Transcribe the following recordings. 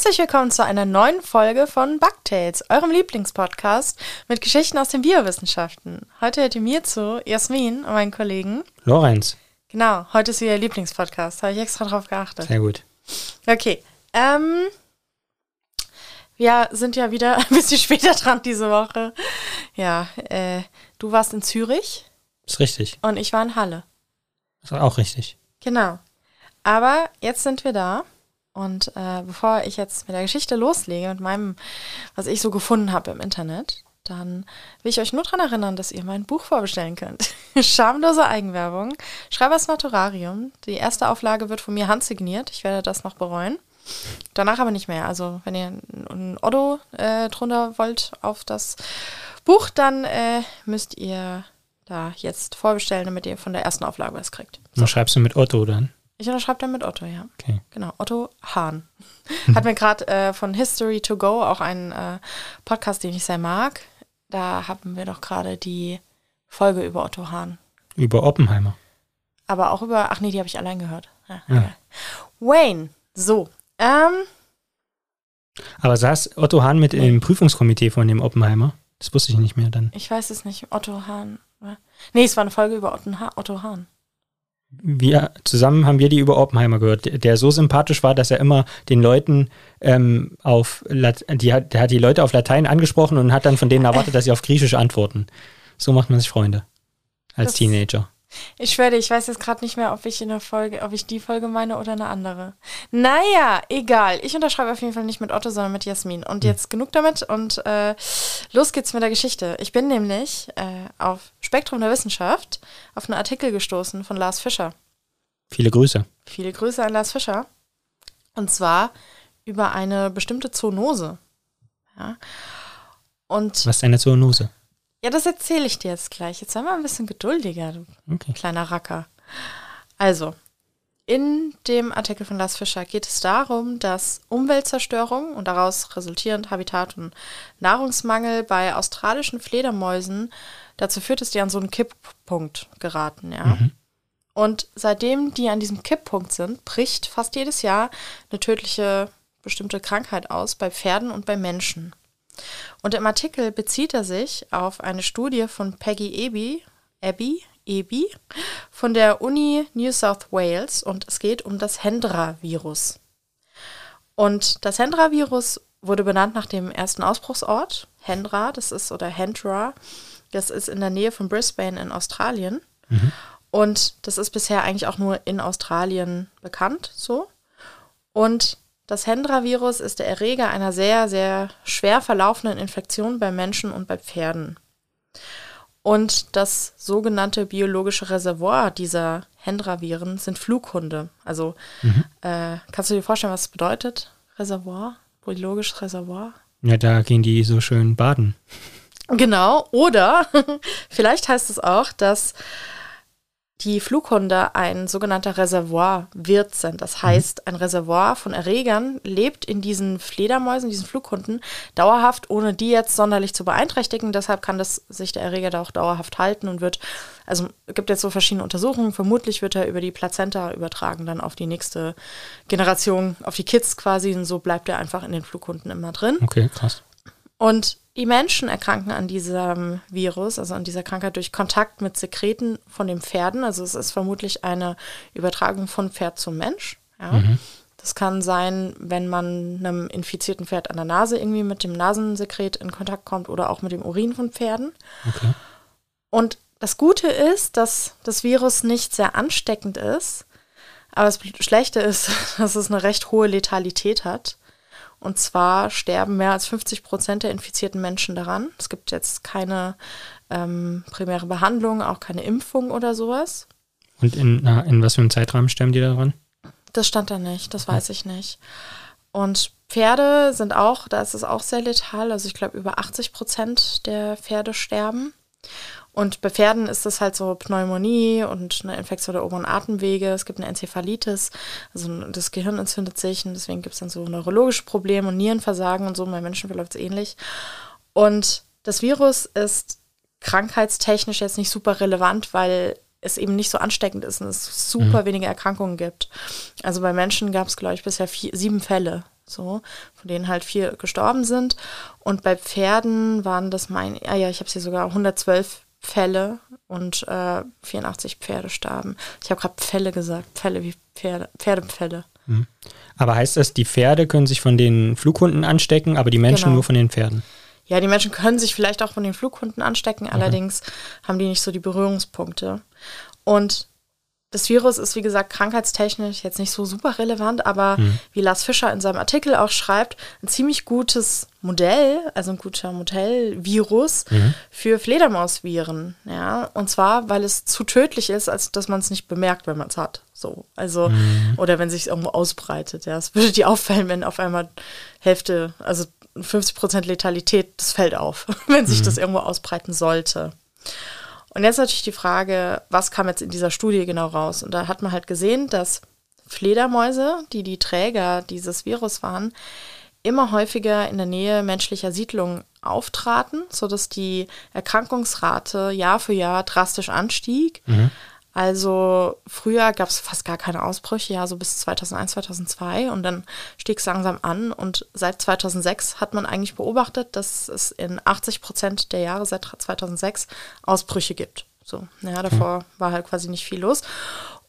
Herzlich willkommen zu einer neuen Folge von Bugtails, eurem Lieblingspodcast mit Geschichten aus den Biowissenschaften. Heute hört ihr mir zu, Jasmin und meinen Kollegen. Lorenz. Genau, heute ist wieder Lieblingspodcast. Habe ich extra drauf geachtet. Sehr gut. Okay. Ähm, wir sind ja wieder ein bisschen später dran diese Woche. Ja, äh, du warst in Zürich. Ist richtig. Und ich war in Halle. Ist auch richtig. Genau. Aber jetzt sind wir da. Und äh, bevor ich jetzt mit der Geschichte loslege, mit meinem, was ich so gefunden habe im Internet, dann will ich euch nur daran erinnern, dass ihr mein Buch vorbestellen könnt. Schamlose Eigenwerbung, Schreibers Naturarium. Die erste Auflage wird von mir handsigniert. Ich werde das noch bereuen. Danach aber nicht mehr. Also wenn ihr ein Otto äh, drunter wollt auf das Buch, dann äh, müsst ihr da jetzt vorbestellen, damit ihr von der ersten Auflage was kriegt. So. schreibst du mit Otto dann? Ich unterschreibe dann mit Otto, ja. Okay. Genau, Otto Hahn. Hat mir gerade äh, von History to Go auch einen äh, Podcast, den ich sehr mag. Da haben wir doch gerade die Folge über Otto Hahn. Über Oppenheimer. Aber auch über, ach nee, die habe ich allein gehört. Ja, ja. Wayne, so. Ähm, Aber saß Otto Hahn mit im Prüfungskomitee von dem Oppenheimer? Das wusste ich nicht mehr dann. Ich weiß es nicht. Otto Hahn. Nee, es war eine Folge über Otto Hahn wir zusammen haben wir die über Oppenheimer gehört, der so sympathisch war, dass er immer den Leuten ähm, auf Lat die hat, der hat die Leute auf Latein angesprochen und hat dann von denen erwartet, dass sie auf Griechisch antworten. So macht man sich Freunde als das, Teenager. Ich schwöre, ich weiß jetzt gerade nicht mehr, ob ich in der Folge, ob ich die Folge meine oder eine andere. Naja, egal. Ich unterschreibe auf jeden Fall nicht mit Otto, sondern mit Jasmin. Und hm. jetzt genug damit und äh, los geht's mit der Geschichte. Ich bin nämlich äh, auf Spektrum der Wissenschaft auf einen Artikel gestoßen von Lars Fischer. Viele Grüße. Viele Grüße an Lars Fischer. Und zwar über eine bestimmte Zoonose. Ja. Und Was ist eine Zoonose? Ja, das erzähle ich dir jetzt gleich. Jetzt sei mal ein bisschen geduldiger, du okay. kleiner Racker. Also, in dem Artikel von Lars Fischer geht es darum, dass Umweltzerstörung und daraus resultierend Habitat- und Nahrungsmangel bei australischen Fledermäusen dazu führt, dass die an so einen Kipppunkt geraten, ja. Mhm. Und seitdem die an diesem Kipppunkt sind, bricht fast jedes Jahr eine tödliche bestimmte Krankheit aus bei Pferden und bei Menschen. Und im Artikel bezieht er sich auf eine Studie von Peggy Eby, Abby, Eby von der Uni New South Wales und es geht um das Hendra-Virus. Und das Hendra-Virus wurde benannt nach dem ersten Ausbruchsort, Hendra, das ist, oder Hendra, das ist in der Nähe von Brisbane in Australien. Mhm. Und das ist bisher eigentlich auch nur in Australien bekannt, so. Und das Hendra-Virus ist der Erreger einer sehr, sehr schwer verlaufenden Infektion bei Menschen und bei Pferden. Und das sogenannte biologische Reservoir dieser Hendra-Viren sind Flughunde. Also mhm. äh, kannst du dir vorstellen, was das bedeutet? Reservoir? Biologisches Reservoir? Ja, da gehen die so schön baden. Genau. Oder vielleicht heißt es auch, dass die Flughunde ein sogenannter Reservoirwirt sind. Das mhm. heißt, ein Reservoir von Erregern lebt in diesen Fledermäusen, diesen Flughunden, dauerhaft, ohne die jetzt sonderlich zu beeinträchtigen. Deshalb kann das sich der Erreger da auch dauerhaft halten und wird, also es gibt jetzt so verschiedene Untersuchungen, vermutlich wird er über die Plazenta übertragen, dann auf die nächste Generation, auf die Kids quasi. Und so bleibt er einfach in den Flughunden immer drin. Okay, krass. Und die Menschen erkranken an diesem Virus, also an dieser Krankheit durch Kontakt mit Sekreten von den Pferden. Also es ist vermutlich eine Übertragung von Pferd zum Mensch. Ja. Mhm. Das kann sein, wenn man einem infizierten Pferd an der Nase irgendwie mit dem Nasensekret in Kontakt kommt oder auch mit dem Urin von Pferden. Okay. Und das Gute ist, dass das Virus nicht sehr ansteckend ist. Aber das Schlechte ist, dass es eine recht hohe Letalität hat. Und zwar sterben mehr als 50 Prozent der infizierten Menschen daran. Es gibt jetzt keine ähm, primäre Behandlung, auch keine Impfung oder sowas. Und in, na, in was für einem Zeitraum sterben die daran? Das stand da nicht, das weiß ich nicht. Und Pferde sind auch, da ist es auch sehr letal. Also ich glaube, über 80 Prozent der Pferde sterben. Und bei Pferden ist es halt so Pneumonie und eine Infektion der oberen Atemwege. Es gibt eine Enzephalitis, also das Gehirn entzündet sich und deswegen gibt es dann so neurologische Probleme und Nierenversagen und so. Bei Menschen verläuft es ähnlich. Und das Virus ist krankheitstechnisch jetzt nicht super relevant, weil es eben nicht so ansteckend ist und es super mhm. wenige Erkrankungen gibt. Also bei Menschen gab es, glaube ich, bisher vier, sieben Fälle so, von denen halt vier gestorben sind. Und bei Pferden waren das mein, ah ja, ich habe sie sogar 112 Fälle und äh, 84 Pferde starben. Ich habe gerade Fälle gesagt, Fälle wie Pferde, Pferdepfälle. Mhm. Aber heißt das, die Pferde können sich von den Flughunden anstecken, aber die Menschen genau. nur von den Pferden? Ja, die Menschen können sich vielleicht auch von den Flughunden anstecken, mhm. allerdings haben die nicht so die Berührungspunkte. Und das Virus ist, wie gesagt, krankheitstechnisch jetzt nicht so super relevant, aber mhm. wie Lars Fischer in seinem Artikel auch schreibt, ein ziemlich gutes Modell, also ein guter Modellvirus mhm. für Fledermausviren. Ja, und zwar, weil es zu tödlich ist, als dass man es nicht bemerkt, wenn man es hat. So, also, mhm. oder wenn sich irgendwo ausbreitet. Ja, es würde dir auffallen, wenn auf einmal Hälfte, also 50 Prozent Letalität, das fällt auf, wenn sich mhm. das irgendwo ausbreiten sollte. Und jetzt natürlich die Frage, was kam jetzt in dieser Studie genau raus? Und da hat man halt gesehen, dass Fledermäuse, die die Träger dieses Virus waren, immer häufiger in der Nähe menschlicher Siedlungen auftraten, sodass die Erkrankungsrate Jahr für Jahr drastisch anstieg. Mhm. Also früher gab es fast gar keine Ausbrüche, ja, so bis 2001, 2002 und dann stieg es langsam an und seit 2006 hat man eigentlich beobachtet, dass es in 80 Prozent der Jahre seit 2006 Ausbrüche gibt. So, ja, davor mhm. war halt quasi nicht viel los.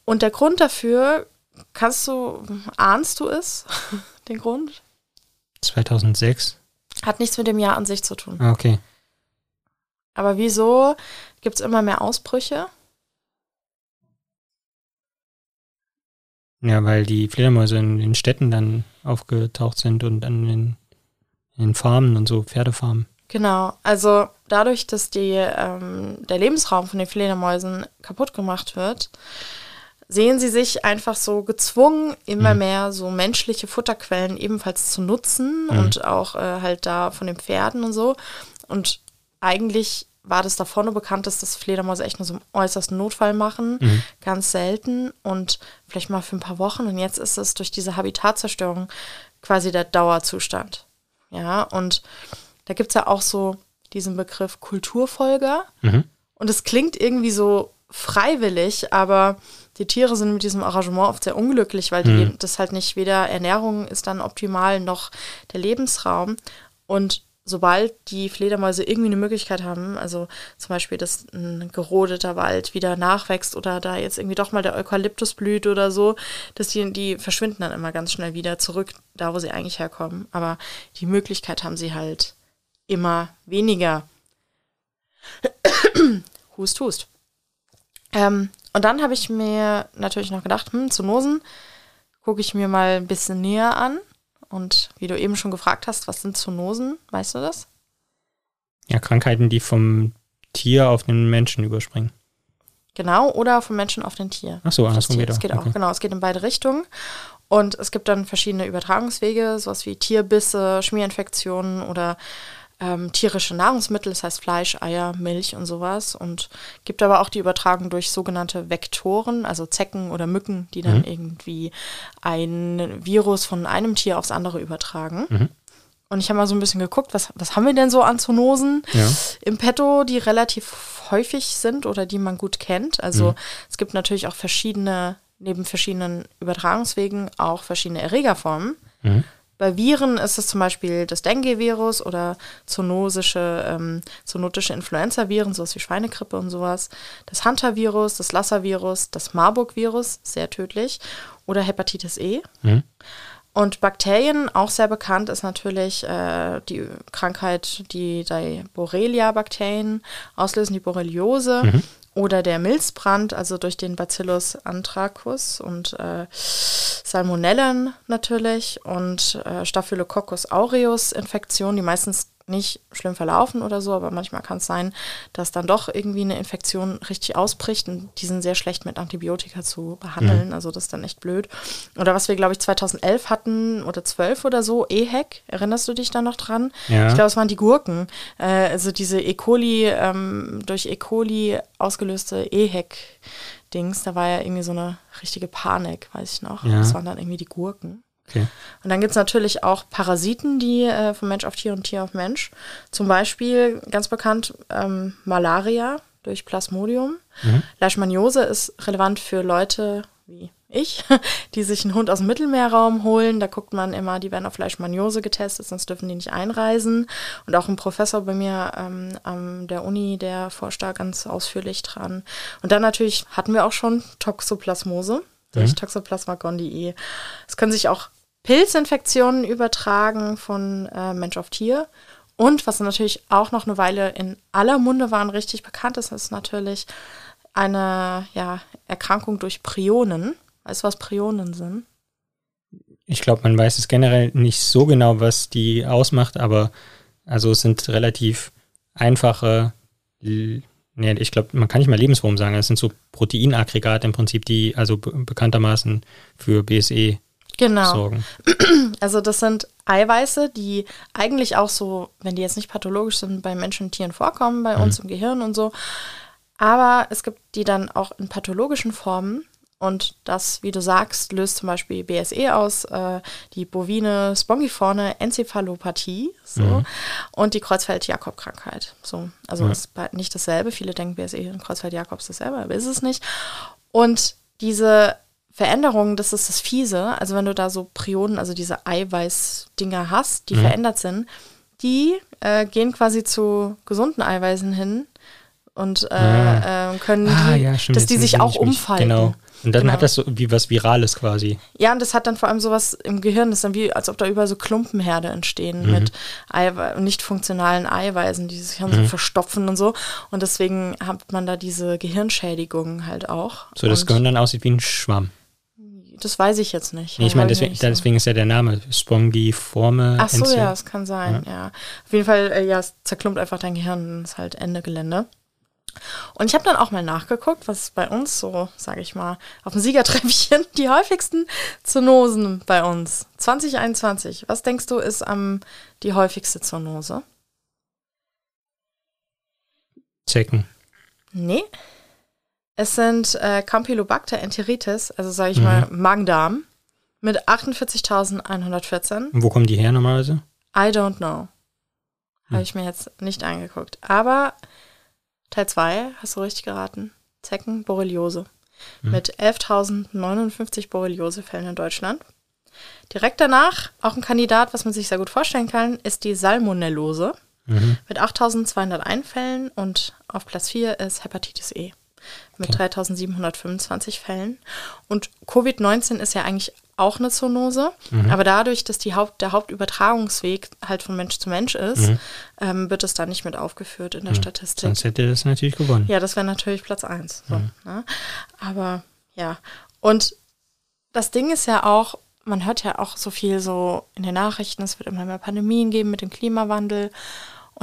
Und der Grund dafür, kannst du, ahnst du es, den Grund? 2006? Hat nichts mit dem Jahr an sich zu tun. Ah, okay. Aber wieso gibt es immer mehr Ausbrüche? Ja, weil die Fledermäuse in den Städten dann aufgetaucht sind und dann in, in Farmen und so, Pferdefarmen. Genau, also dadurch, dass die, ähm, der Lebensraum von den Fledermäusen kaputt gemacht wird, sehen sie sich einfach so gezwungen, immer mhm. mehr so menschliche Futterquellen ebenfalls zu nutzen mhm. und auch äh, halt da von den Pferden und so. Und eigentlich war das da vorne bekannt, dass das Fledermäuse echt nur so im äußersten Notfall machen, mhm. ganz selten und vielleicht mal für ein paar Wochen. Und jetzt ist es durch diese Habitatzerstörung quasi der Dauerzustand. Ja, und da gibt es ja auch so diesen Begriff Kulturfolger. Mhm. Und es klingt irgendwie so freiwillig, aber die Tiere sind mit diesem Arrangement oft sehr unglücklich, weil die, mhm. das halt nicht weder Ernährung ist dann optimal noch der Lebensraum. Und sobald die Fledermäuse irgendwie eine Möglichkeit haben, also zum Beispiel, dass ein gerodeter Wald wieder nachwächst oder da jetzt irgendwie doch mal der Eukalyptus blüht oder so, dass die, die verschwinden dann immer ganz schnell wieder zurück, da wo sie eigentlich herkommen. Aber die Möglichkeit haben sie halt immer weniger. hust, hust. Ähm, und dann habe ich mir natürlich noch gedacht, hm, Zoonosen gucke ich mir mal ein bisschen näher an. Und wie du eben schon gefragt hast, was sind Zoonosen? Weißt du das? Ja, Krankheiten, die vom Tier auf den Menschen überspringen. Genau, oder vom Menschen auf den Tier. Ach so, andersrum geht auch. Es geht auch, genau, es geht in beide Richtungen. Und es gibt dann verschiedene Übertragungswege, sowas wie Tierbisse, Schmierinfektionen oder ähm, tierische Nahrungsmittel, das heißt Fleisch, Eier, Milch und sowas. Und gibt aber auch die Übertragung durch sogenannte Vektoren, also Zecken oder Mücken, die dann mhm. irgendwie ein Virus von einem Tier aufs andere übertragen. Mhm. Und ich habe mal so ein bisschen geguckt, was, was haben wir denn so an Zoonosen ja. im Petto, die relativ häufig sind oder die man gut kennt. Also mhm. es gibt natürlich auch verschiedene, neben verschiedenen Übertragungswegen auch verschiedene Erregerformen. Mhm. Bei Viren ist es zum Beispiel das Dengue-Virus oder zoonosische, ähm, zoonotische Influenza-Viren, sowas wie Schweinegrippe und sowas. Das Hunter-Virus, das Lassa-Virus, das Marburg-Virus, sehr tödlich, oder Hepatitis E. Mhm. Und Bakterien, auch sehr bekannt, ist natürlich äh, die Krankheit, die die Borrelia-Bakterien auslösen, die Borreliose. Mhm oder der Milzbrand, also durch den Bacillus anthracus und äh, Salmonellen natürlich und äh, Staphylococcus aureus Infektion, die meistens nicht schlimm verlaufen oder so, aber manchmal kann es sein, dass dann doch irgendwie eine Infektion richtig ausbricht und die sind sehr schlecht mit Antibiotika zu behandeln, mhm. also das ist dann echt blöd. Oder was wir, glaube ich, 2011 hatten oder 12 oder so, EHEC, erinnerst du dich da noch dran? Ja. Ich glaube, es waren die Gurken, äh, also diese E. coli, ähm, durch E. coli ausgelöste EHEC. Dings, da war ja irgendwie so eine richtige Panik, weiß ich noch. Ja. Das waren dann irgendwie die Gurken. Okay. Und dann gibt es natürlich auch Parasiten, die äh, von Mensch auf Tier und Tier auf Mensch. Zum Beispiel ganz bekannt ähm, Malaria durch Plasmodium. Mhm. Leishmaniose ist relevant für Leute wie ich, die sich einen Hund aus dem Mittelmeerraum holen. Da guckt man immer, die werden auf Leishmaniose getestet, sonst dürfen die nicht einreisen. Und auch ein Professor bei mir ähm, an der Uni, der forscht da ganz ausführlich dran. Und dann natürlich hatten wir auch schon Toxoplasmose durch mhm. Toxoplasma gondii. Es können sich auch Pilzinfektionen übertragen von äh, Mensch auf Tier. Und was natürlich auch noch eine Weile in aller Munde war und richtig bekannt ist, ist natürlich eine ja, Erkrankung durch Prionen. Weißt du, was Prionen sind? Ich glaube, man weiß es generell nicht so genau, was die ausmacht, aber also es sind relativ einfache, nee, ich glaube, man kann nicht mal Lebensform sagen, es sind so Proteinaggregate im Prinzip, die also bekanntermaßen für BSE genau. sorgen. Also das sind Eiweiße, die eigentlich auch so, wenn die jetzt nicht pathologisch sind, bei Menschen und Tieren vorkommen, bei mhm. uns im Gehirn und so. Aber es gibt die dann auch in pathologischen Formen. Und das, wie du sagst, löst zum Beispiel BSE aus, äh, die bovine spongiforme Enzephalopathie so, mhm. und die Kreuzfeld-Jakob-Krankheit. So, also ja. ist nicht dasselbe. Viele denken, BSE und Kreuzfeld-Jakob ist dasselbe, aber ist es nicht. Und diese Veränderungen, das ist das Fiese. Also wenn du da so Prionen, also diese Eiweißdinger hast, die mhm. verändert sind, die äh, gehen quasi zu gesunden Eiweißen hin und äh, ja. äh, können ah, die, ja, dass die sich auch umfalten. Genau. Und dann genau. hat das so wie was Virales quasi. Ja, und das hat dann vor allem sowas im Gehirn, das ist dann wie, als ob da überall so Klumpenherde entstehen mhm. mit Eiwe nicht funktionalen Eiweißen, die sich mhm. so verstopfen und so. Und deswegen hat man da diese Gehirnschädigung halt auch. So, das Gehirn dann aussieht wie ein Schwamm. Das weiß ich jetzt nicht. Nee, ich meine, deswegen, so. deswegen, ist ja der Name Spongiforme. Ach so, ja, es kann sein, ja. ja. Auf jeden Fall, äh, ja, es zerklumpt einfach dein Gehirn und ist halt Ende Gelände. Und ich habe dann auch mal nachgeguckt, was bei uns so, sage ich mal, auf dem Siegertreppchen die häufigsten Zoonosen bei uns. 2021. Was denkst du, ist am die häufigste Zoonose? Zecken. Nee. Es sind äh, Campylobacter enteritis, also sage ich mhm. mal Magen-Darm, mit 48.114. Wo kommen die her normalerweise? I don't know. Habe hm. ich mir jetzt nicht angeguckt. Aber Teil 2, hast du richtig geraten. Zecken, Borreliose. Mhm. Mit 11.059 Borreliose-Fällen in Deutschland. Direkt danach, auch ein Kandidat, was man sich sehr gut vorstellen kann, ist die Salmonellose. Mhm. Mit 8.201 Fällen und auf Platz 4 ist Hepatitis E mit okay. 3725 Fällen. Und Covid-19 ist ja eigentlich auch eine Zoonose, mhm. aber dadurch, dass die Haupt, der Hauptübertragungsweg halt von Mensch zu Mensch ist, mhm. ähm, wird es dann nicht mit aufgeführt in der mhm. Statistik. Sonst hätte das natürlich gewonnen. Ja, das wäre natürlich Platz 1. So, mhm. ne? Aber ja, und das Ding ist ja auch, man hört ja auch so viel so in den Nachrichten, es wird immer mehr Pandemien geben mit dem Klimawandel.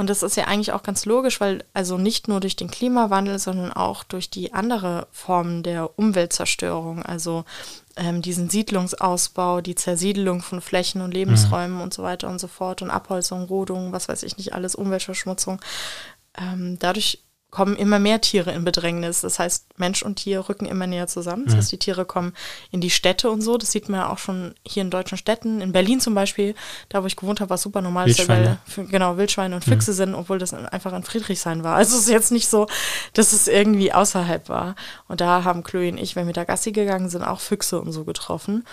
Und das ist ja eigentlich auch ganz logisch, weil also nicht nur durch den Klimawandel, sondern auch durch die andere Formen der Umweltzerstörung, also ähm, diesen Siedlungsausbau, die Zersiedelung von Flächen und Lebensräumen mhm. und so weiter und so fort und Abholzung, Rodung, was weiß ich nicht alles, Umweltverschmutzung. Ähm, dadurch kommen immer mehr Tiere in Bedrängnis. Das heißt, Mensch und Tier rücken immer näher zusammen. Das mhm. heißt, die Tiere kommen in die Städte und so. Das sieht man ja auch schon hier in deutschen Städten. In Berlin zum Beispiel, da wo ich gewohnt habe, war es super normal, dass da genau Wildschweine und Füchse mhm. sind, obwohl das einfach in Friedrichshain war. Also es ist jetzt nicht so, dass es irgendwie außerhalb war. Und da haben Chloe und ich, wenn wir da Gassi gegangen sind, auch Füchse und so getroffen.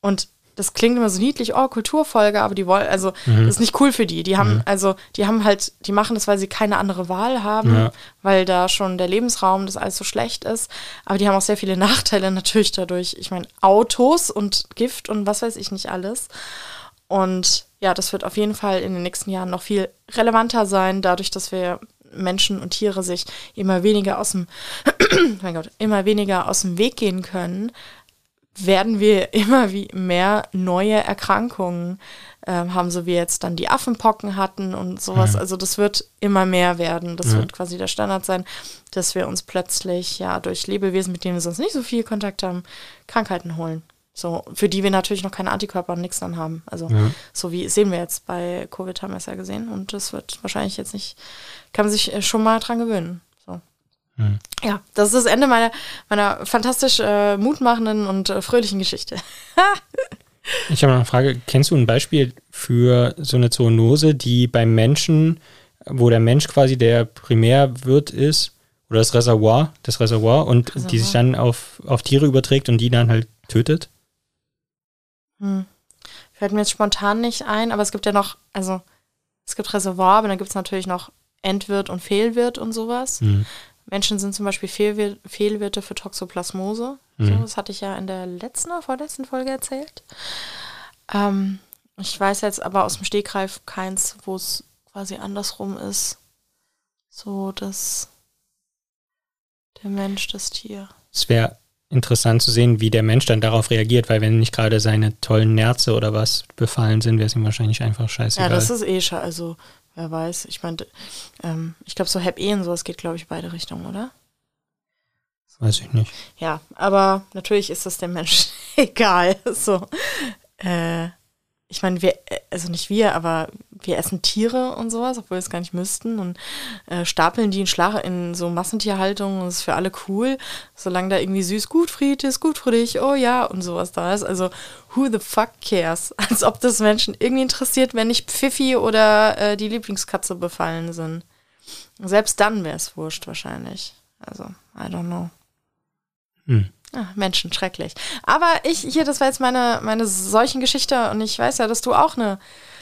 Und das klingt immer so niedlich, oh, Kulturfolge, aber die wollen, also, mhm. das ist nicht cool für die. Die haben, mhm. also, die haben halt, die machen das, weil sie keine andere Wahl haben, ja. weil da schon der Lebensraum, das alles so schlecht ist. Aber die haben auch sehr viele Nachteile natürlich dadurch. Ich meine, Autos und Gift und was weiß ich nicht alles. Und ja, das wird auf jeden Fall in den nächsten Jahren noch viel relevanter sein, dadurch, dass wir Menschen und Tiere sich immer weniger aus dem, mein Gott, immer weniger aus dem Weg gehen können, werden wir immer wie mehr neue Erkrankungen ähm, haben, so wie jetzt dann die Affenpocken hatten und sowas. Mhm. Also das wird immer mehr werden. Das mhm. wird quasi der Standard sein, dass wir uns plötzlich ja durch Lebewesen, mit denen wir sonst nicht so viel Kontakt haben, Krankheiten holen. So, für die wir natürlich noch keine Antikörper und nichts dann haben. Also, ja. so wie sehen wir jetzt bei Covid haben wir es ja gesehen. Und das wird wahrscheinlich jetzt nicht, kann man sich äh, schon mal dran gewöhnen. Mhm. Ja, das ist das Ende meiner, meiner fantastisch äh, mutmachenden und äh, fröhlichen Geschichte. ich habe noch eine Frage. Kennst du ein Beispiel für so eine Zoonose, die beim Menschen, wo der Mensch quasi der Primärwirt ist, oder das Reservoir, das Reservoir, und Reservoir. die sich dann auf, auf Tiere überträgt und die dann halt tötet? Hm. Fällt mir jetzt spontan nicht ein, aber es gibt ja noch, also es gibt Reservoir, aber dann gibt es natürlich noch Endwirt und Fehlwirt und sowas. Mhm. Menschen sind zum Beispiel Fehlwir Fehlwirte für Toxoplasmose. Mhm. So, das hatte ich ja in der letzten oder vorletzten Folge erzählt. Ähm, ich weiß jetzt aber aus dem Stegreif keins, wo es quasi andersrum ist. So, dass der Mensch das Tier. Es wäre interessant zu sehen, wie der Mensch dann darauf reagiert, weil wenn nicht gerade seine tollen Nerze oder was befallen sind, wäre es ihm wahrscheinlich einfach scheißegal. Ja, das ist eh schon, also wer weiß. Ich meine, ähm, ich glaube, so Hep E und sowas geht, glaube ich, beide Richtungen, oder? Weiß ich nicht. Ja, aber natürlich ist das dem Menschen egal. So, äh, ich meine, wir, also nicht wir, aber wir essen Tiere und sowas, obwohl wir es gar nicht müssten und äh, stapeln die in Schlag in so Massentierhaltung und das ist für alle cool, solange da irgendwie süß Gutfried ist, gut für dich, oh ja und sowas da ist. Also who the fuck cares? Als ob das Menschen irgendwie interessiert, wenn nicht Pfiffi oder äh, die Lieblingskatze befallen sind. Selbst dann wäre es wurscht wahrscheinlich. Also, I don't know. Hm. Ach, Menschen, schrecklich. Aber ich, hier, das war jetzt meine, meine Seuchengeschichte und ich weiß ja, dass du auch eine,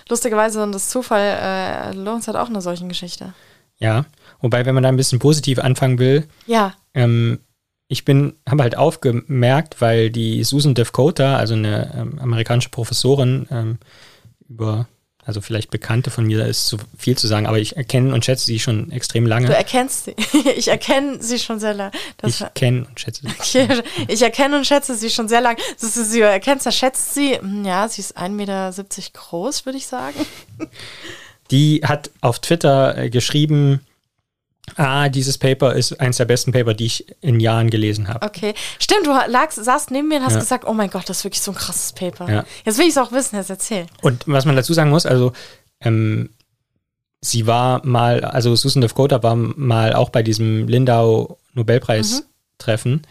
lustigerweise und das Zufall, äh, Lorenz hat auch eine Seuchengeschichte. Ja, wobei, wenn man da ein bisschen positiv anfangen will, ja. Ähm, ich bin, habe halt aufgemerkt, weil die Susan Devkota, also eine ähm, amerikanische Professorin, ähm, über also vielleicht Bekannte von mir, da ist zu viel zu sagen, aber ich erkenne und schätze sie schon extrem lange. Du erkennst sie. Ich erkenne sie schon sehr lange. ich kenne und schätze sie. ich erkenne und schätze sie schon sehr lange. Du sie erkennst, da schätzt sie, hm, ja, sie ist 1,70 Meter groß, würde ich sagen. Die hat auf Twitter äh, geschrieben, Ah, dieses Paper ist eines der besten Paper, die ich in Jahren gelesen habe. Okay. Stimmt, du lagst, saßt neben mir und hast ja. gesagt, oh mein Gott, das ist wirklich so ein krasses Paper. Ja. Jetzt will ich es auch wissen, jetzt erzähl. Und was man dazu sagen muss, also ähm, sie war mal, also Susan Devkota war mal auch bei diesem Lindau Nobelpreis-Treffen. Mhm.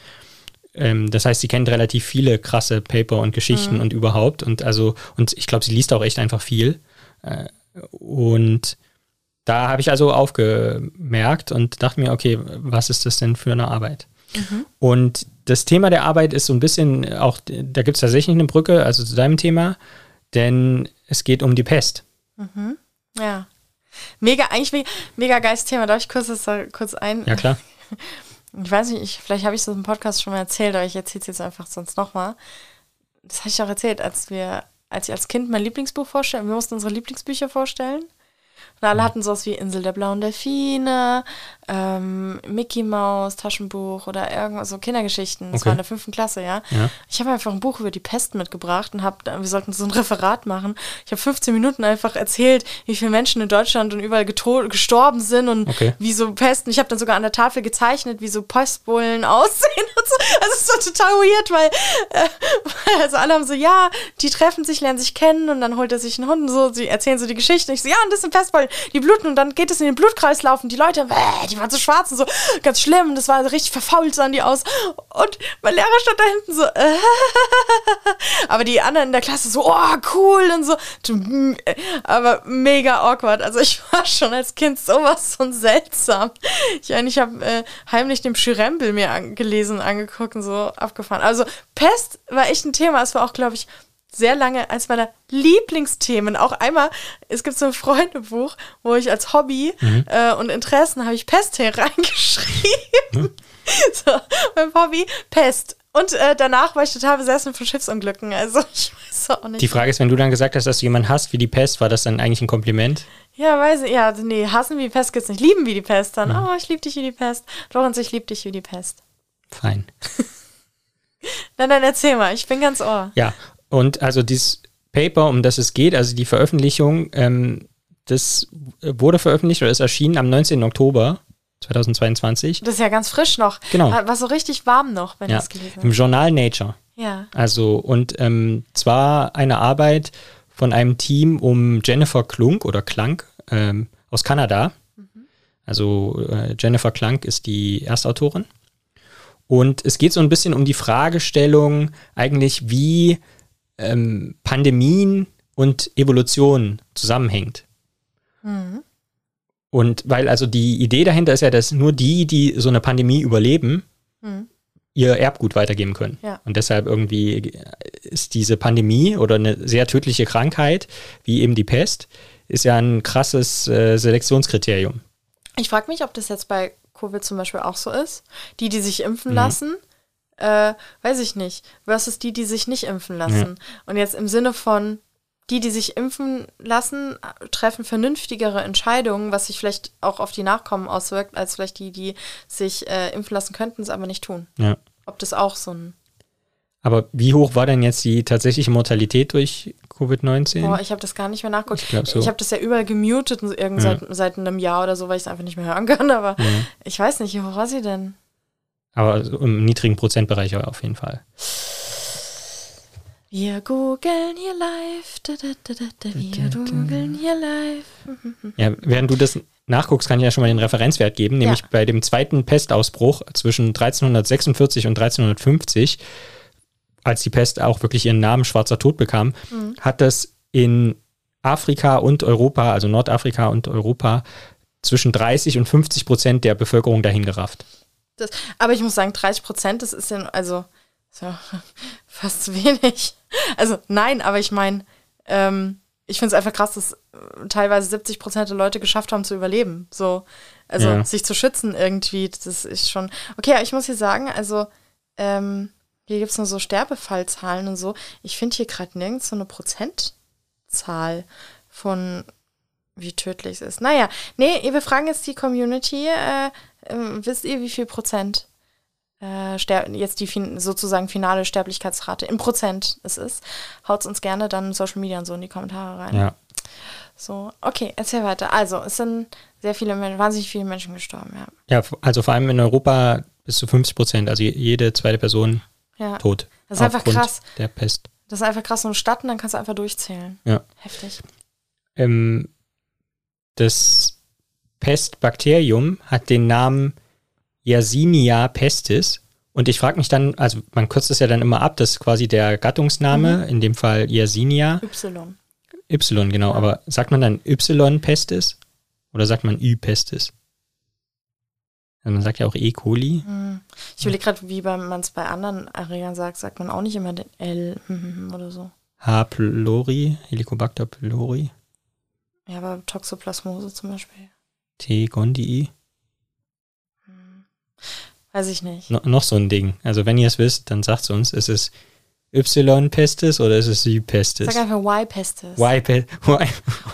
Ähm, das heißt, sie kennt relativ viele krasse Paper und Geschichten mhm. und überhaupt. Und also, und ich glaube, sie liest auch echt einfach viel. Äh, und da habe ich also aufgemerkt und dachte mir, okay, was ist das denn für eine Arbeit? Mhm. Und das Thema der Arbeit ist so ein bisschen auch, da gibt es tatsächlich eine Brücke, also zu deinem Thema, denn es geht um die Pest. Mhm. Ja. Mega, eigentlich mega, mega geiles Thema. Darf ich kurz das da kurz ein? Ja, klar. Ich weiß nicht, ich, vielleicht habe ich es im Podcast schon mal erzählt, aber ich erzähle es jetzt einfach sonst nochmal. Das habe ich auch erzählt, als wir, als ich als Kind mein Lieblingsbuch vorstellen, wir mussten unsere Lieblingsbücher vorstellen. Und alle hatten sowas wie Insel der blauen Delfine, ähm, Mickey Maus, Taschenbuch oder irgendwas, so Kindergeschichten. Das okay. war in der fünften Klasse, ja. ja. Ich habe einfach ein Buch über die Pest mitgebracht und hab, wir sollten so ein Referat machen. Ich habe 15 Minuten einfach erzählt, wie viele Menschen in Deutschland und überall gestorben sind und okay. wie so Pesten. Ich habe dann sogar an der Tafel gezeichnet, wie so Pestbullen aussehen und so. Also es war total weird, weil äh, also alle haben so, ja, die treffen sich, lernen sich kennen und dann holt er sich einen Hund und so, sie erzählen so die Geschichte. Ich so, ja, und das sind Pestbullen die bluten und dann geht es in den Blutkreislauf und die Leute, äh, die waren so schwarz und so, ganz schlimm. Das war richtig verfault, sahen die aus. Und mein Lehrer stand da hinten so, äh, aber die anderen in der Klasse so, oh, cool und so. Aber mega awkward. Also ich war schon als Kind sowas von seltsam. Ich, ich habe äh, heimlich den Schirembel mir angelesen, angeguckt und so abgefahren. Also Pest war echt ein Thema. Es war auch, glaube ich, sehr lange als meiner Lieblingsthemen. Auch einmal, es gibt so ein Freundebuch, wo ich als Hobby mhm. äh, und Interessen habe ich Pest reingeschrieben. Mhm. So, mein Hobby, Pest. Und äh, danach war ich total besessen von Schiffsunglücken. Also ich weiß auch nicht. Die Frage ist, wenn du dann gesagt hast, dass du jemanden hasst wie die Pest, war das dann eigentlich ein Kompliment? Ja, weiß ich. Ja, nee, hassen wie die Pest gibt's nicht. Lieben wie die Pest dann. Mhm. Oh, ich liebe dich wie die Pest. Lorenz, ich liebe dich wie die Pest. Fein. dann, dann erzähl mal, ich bin ganz ohr. Ja, und also dieses Paper, um das es geht, also die Veröffentlichung, ähm, das wurde veröffentlicht oder ist erschienen am 19. Oktober 2022. Das ist ja ganz frisch noch. Genau. War so richtig warm noch, wenn ja, du es gelesen hast. Im Journal Nature. Ja. Also, und ähm, zwar eine Arbeit von einem Team um Jennifer Klunk oder Klank ähm, aus Kanada. Mhm. Also äh, Jennifer Klank ist die Erstautorin. Und es geht so ein bisschen um die Fragestellung eigentlich, wie ähm, Pandemien und Evolution zusammenhängt. Mhm. Und weil also die Idee dahinter ist ja, dass nur die, die so eine Pandemie überleben, mhm. ihr Erbgut weitergeben können. Ja. Und deshalb irgendwie ist diese Pandemie oder eine sehr tödliche Krankheit, wie eben die Pest, ist ja ein krasses äh, Selektionskriterium. Ich frage mich, ob das jetzt bei Covid zum Beispiel auch so ist. Die, die sich impfen mhm. lassen, äh, weiß ich nicht, versus die, die sich nicht impfen lassen. Ja. Und jetzt im Sinne von, die, die sich impfen lassen, treffen vernünftigere Entscheidungen, was sich vielleicht auch auf die Nachkommen auswirkt, als vielleicht die, die sich äh, impfen lassen könnten, es aber nicht tun. Ja. Ob das auch so ein. Aber wie hoch war denn jetzt die tatsächliche Mortalität durch Covid-19? Boah, ich habe das gar nicht mehr nachgeguckt. Ich, so. ich habe das ja überall gemutet ja. seit, seit einem Jahr oder so, weil ich es einfach nicht mehr hören kann. Aber ja. ich weiß nicht, wie hoch war sie denn? Aber im niedrigen Prozentbereich auf jeden Fall. Wir googeln hier live. Da, da, da, da, wir googeln hier live. Ja, während du das nachguckst, kann ich ja schon mal den Referenzwert geben, nämlich ja. bei dem zweiten Pestausbruch zwischen 1346 und 1350, als die Pest auch wirklich ihren Namen Schwarzer Tod bekam, mhm. hat das in Afrika und Europa, also Nordafrika und Europa, zwischen 30 und 50 Prozent der Bevölkerung dahin gerafft. Das, aber ich muss sagen, 30 Prozent, das ist ja, also so, fast zu wenig. Also nein, aber ich meine, ähm, ich finde es einfach krass, dass äh, teilweise 70 Prozent der Leute geschafft haben zu überleben. So, also ja. sich zu schützen irgendwie, das ist schon. Okay, aber ich muss hier sagen, also ähm, hier gibt es nur so Sterbefallzahlen und so. Ich finde hier gerade nirgends so eine Prozentzahl von wie tödlich es ist. Naja, nee, wir fragen jetzt die Community. Äh, äh, wisst ihr, wie viel Prozent äh, jetzt die fin sozusagen finale Sterblichkeitsrate im Prozent es ist, haut uns gerne dann Social Media und so in die Kommentare rein. Ja. So, okay, erzähl weiter. Also, es sind sehr viele, wahnsinnig viele Menschen gestorben, ja. Ja, also vor allem in Europa bis zu 50 Prozent, also jede zweite Person ja. tot. Das ist einfach krass. Der Pest. Das ist einfach krass. So eine Stadt und dann kannst du einfach durchzählen. Ja. Heftig. Ähm, das Pestbakterium hat den Namen Yersinia pestis. Und ich frage mich dann, also man kürzt es ja dann immer ab, das ist quasi der Gattungsname, mhm. in dem Fall Yersinia. Y. Y, genau. Ja. Aber sagt man dann Y pestis oder sagt man Y pestis? Also man sagt ja auch E. coli. Mhm. Ich überlege gerade, wie man es bei anderen Erregern sagt, sagt man auch nicht immer den L oder so. H. pylori, Helicobacter pylori. Ja, aber Toxoplasmose zum Beispiel. T. gondii. Weiß ich nicht. No, noch so ein Ding. Also wenn ihr es wisst, dann sagt es uns, ist es Y-Pestis oder ist es Y-Pestis? Sag einfach Y-Pestis. Y-Pestis. Y,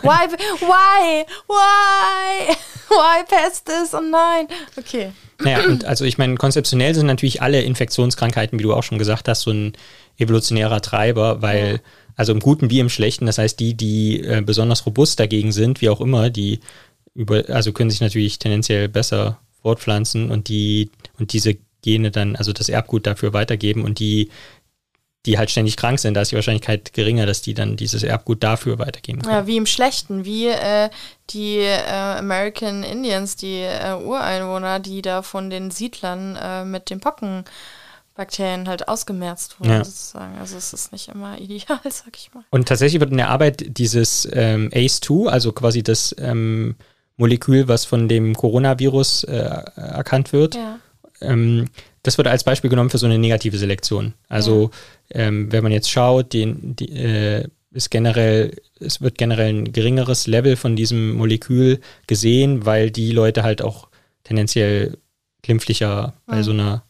y, y, y, Y-Pestis, oh nein. Okay. Naja, und also ich meine, konzeptionell sind natürlich alle Infektionskrankheiten, wie du auch schon gesagt hast, so ein evolutionärer Treiber, weil, ja. Also im Guten wie im Schlechten, das heißt, die, die äh, besonders robust dagegen sind, wie auch immer, die über, also können sich natürlich tendenziell besser fortpflanzen und die und diese Gene dann, also das Erbgut dafür weitergeben und die, die halt ständig krank sind, da ist die Wahrscheinlichkeit geringer, dass die dann dieses Erbgut dafür weitergeben können. Ja, wie im Schlechten, wie äh, die äh, American Indians, die äh, Ureinwohner, die da von den Siedlern äh, mit den Pockenbakterien halt ausgemerzt wurden, ja. sozusagen. Also es ist nicht immer ideal, sag ich mal. Und tatsächlich wird in der Arbeit dieses ähm, ACE2, also quasi das ähm, Molekül, was von dem Coronavirus äh, erkannt wird. Ja. Ähm, das wird als Beispiel genommen für so eine negative Selektion. Also ja. ähm, wenn man jetzt schaut, den, die, äh, ist generell, es wird generell ein geringeres Level von diesem Molekül gesehen, weil die Leute halt auch tendenziell glimpflicher mhm. bei so einer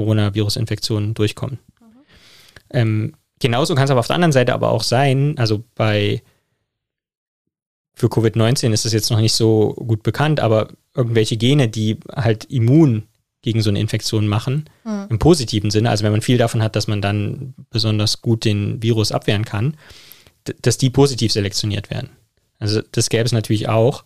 Coronavirus-Infektion durchkommen. Mhm. Ähm, genauso kann es aber auf der anderen Seite aber auch sein, also bei für Covid-19 ist es jetzt noch nicht so gut bekannt, aber irgendwelche Gene, die halt immun gegen so eine Infektion machen, mhm. im positiven Sinne, also wenn man viel davon hat, dass man dann besonders gut den Virus abwehren kann, dass die positiv selektioniert werden. Also das gäbe es natürlich auch.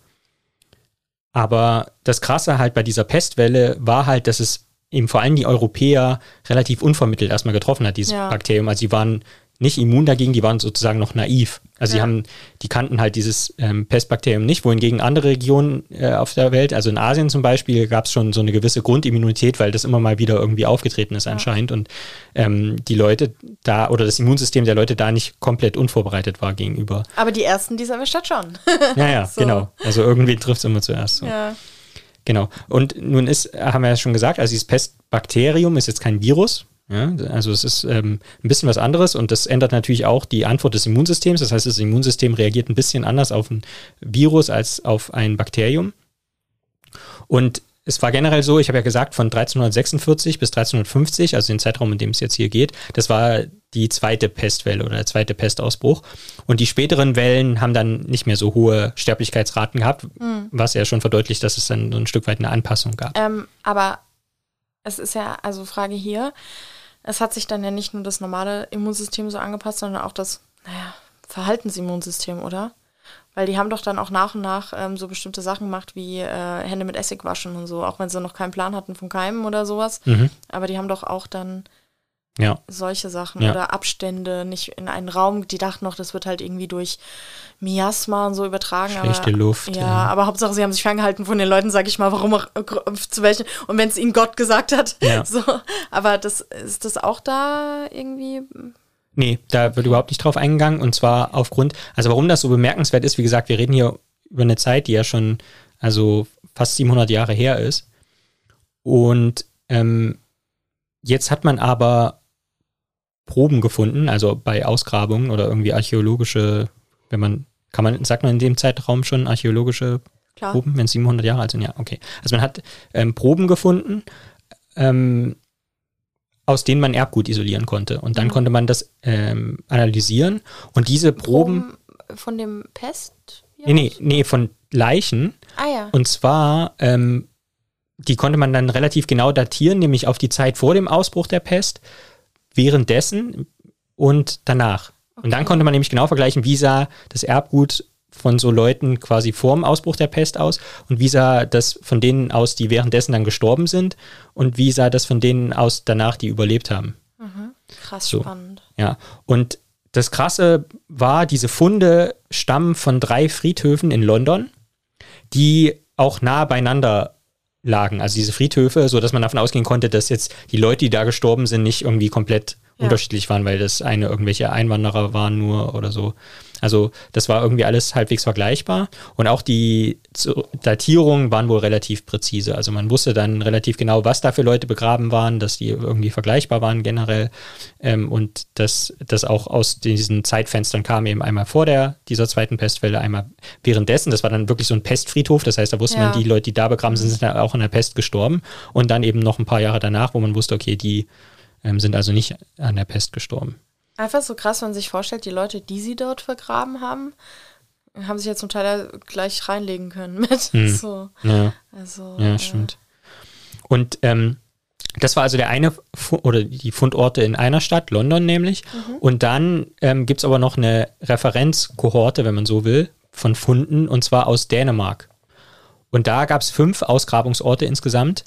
Aber das Krasse halt bei dieser Pestwelle war halt, dass es eben vor allem die Europäer relativ unvermittelt erstmal getroffen hat, dieses ja. Bakterium. Also sie waren nicht immun dagegen, die waren sozusagen noch naiv. Also ja. die haben, die kannten halt dieses ähm, Pestbakterium nicht, wohingegen andere Regionen äh, auf der Welt, also in Asien zum Beispiel, gab es schon so eine gewisse Grundimmunität, weil das immer mal wieder irgendwie aufgetreten ist anscheinend und ähm, die Leute da oder das Immunsystem der Leute da nicht komplett unvorbereitet war gegenüber. Aber die ersten, die es erwischt hat schon. ja, ja, so. genau. Also irgendwie trifft es immer zuerst. So. Ja. Genau. Und nun ist, haben wir ja schon gesagt, also dieses Pestbakterium ist jetzt kein Virus. Ja, also es ist ähm, ein bisschen was anderes und das ändert natürlich auch die Antwort des Immunsystems. Das heißt, das Immunsystem reagiert ein bisschen anders auf ein Virus als auf ein Bakterium. Und es war generell so, ich habe ja gesagt, von 1346 bis 1350, also den Zeitraum, in dem es jetzt hier geht, das war die zweite Pestwelle oder der zweite Pestausbruch. Und die späteren Wellen haben dann nicht mehr so hohe Sterblichkeitsraten gehabt, mhm. was ja schon verdeutlicht, dass es dann so ein Stück weit eine Anpassung gab. Ähm, aber es ist ja, also Frage hier, es hat sich dann ja nicht nur das normale Immunsystem so angepasst, sondern auch das, naja, Verhaltensimmunsystem, oder? Weil die haben doch dann auch nach und nach ähm, so bestimmte Sachen gemacht, wie äh, Hände mit Essig waschen und so, auch wenn sie noch keinen Plan hatten von Keimen oder sowas. Mhm. Aber die haben doch auch dann ja. solche Sachen ja. oder Abstände nicht in einen Raum. Die dachten noch, das wird halt irgendwie durch Miasma und so übertragen. Schlechte aber, Luft. Ja, ja, aber Hauptsache, sie haben sich ferngehalten von den Leuten, sag ich mal, warum auch, zu welchen. Und wenn es ihnen Gott gesagt hat. So. Aber das, ist das auch da irgendwie Nee, da wird überhaupt nicht drauf eingegangen. Und zwar aufgrund, also warum das so bemerkenswert ist, wie gesagt, wir reden hier über eine Zeit, die ja schon, also fast 700 Jahre her ist. Und ähm, jetzt hat man aber Proben gefunden, also bei Ausgrabungen oder irgendwie archäologische, wenn man, kann man, sagt man in dem Zeitraum schon archäologische Klar. Proben, wenn es 700 Jahre alt sind? Ja, okay. Also man hat ähm, Proben gefunden, ähm, aus denen man Erbgut isolieren konnte. Und dann mhm. konnte man das ähm, analysieren. Und diese Proben. Proben von dem Pest? Nee, nee, nee, von Leichen. Ah ja. Und zwar, ähm, die konnte man dann relativ genau datieren, nämlich auf die Zeit vor dem Ausbruch der Pest, währenddessen und danach. Okay. Und dann konnte man nämlich genau vergleichen, wie sah das Erbgut von so Leuten quasi vorm Ausbruch der Pest aus und wie sah das von denen aus, die währenddessen dann gestorben sind und wie sah das von denen aus danach, die überlebt haben. Mhm. Krass so. spannend. Ja, und das Krasse war, diese Funde stammen von drei Friedhöfen in London, die auch nah beieinander lagen. Also diese Friedhöfe, so dass man davon ausgehen konnte, dass jetzt die Leute, die da gestorben sind, nicht irgendwie komplett ja. unterschiedlich waren, weil das eine irgendwelche Einwanderer waren nur oder so. Also das war irgendwie alles halbwegs vergleichbar. Und auch die Datierungen waren wohl relativ präzise. Also man wusste dann relativ genau, was da für Leute begraben waren, dass die irgendwie vergleichbar waren generell. Ähm, und dass das auch aus diesen Zeitfenstern kam, eben einmal vor der, dieser zweiten Pestwelle, einmal währenddessen. Das war dann wirklich so ein Pestfriedhof. Das heißt, da wusste ja. man, die Leute, die da begraben sind, sind dann auch in der Pest gestorben. Und dann eben noch ein paar Jahre danach, wo man wusste, okay, die ähm, sind also nicht an der Pest gestorben. Einfach so krass, wenn man sich vorstellt, die Leute, die sie dort vergraben haben, haben sich ja zum Teil gleich reinlegen können mit. Hm. So. Ja, also, ja äh, stimmt. Und ähm, das war also der eine oder die Fundorte in einer Stadt, London nämlich. Mhm. Und dann ähm, gibt es aber noch eine Referenzkohorte, wenn man so will, von Funden, und zwar aus Dänemark. Und da gab es fünf Ausgrabungsorte insgesamt,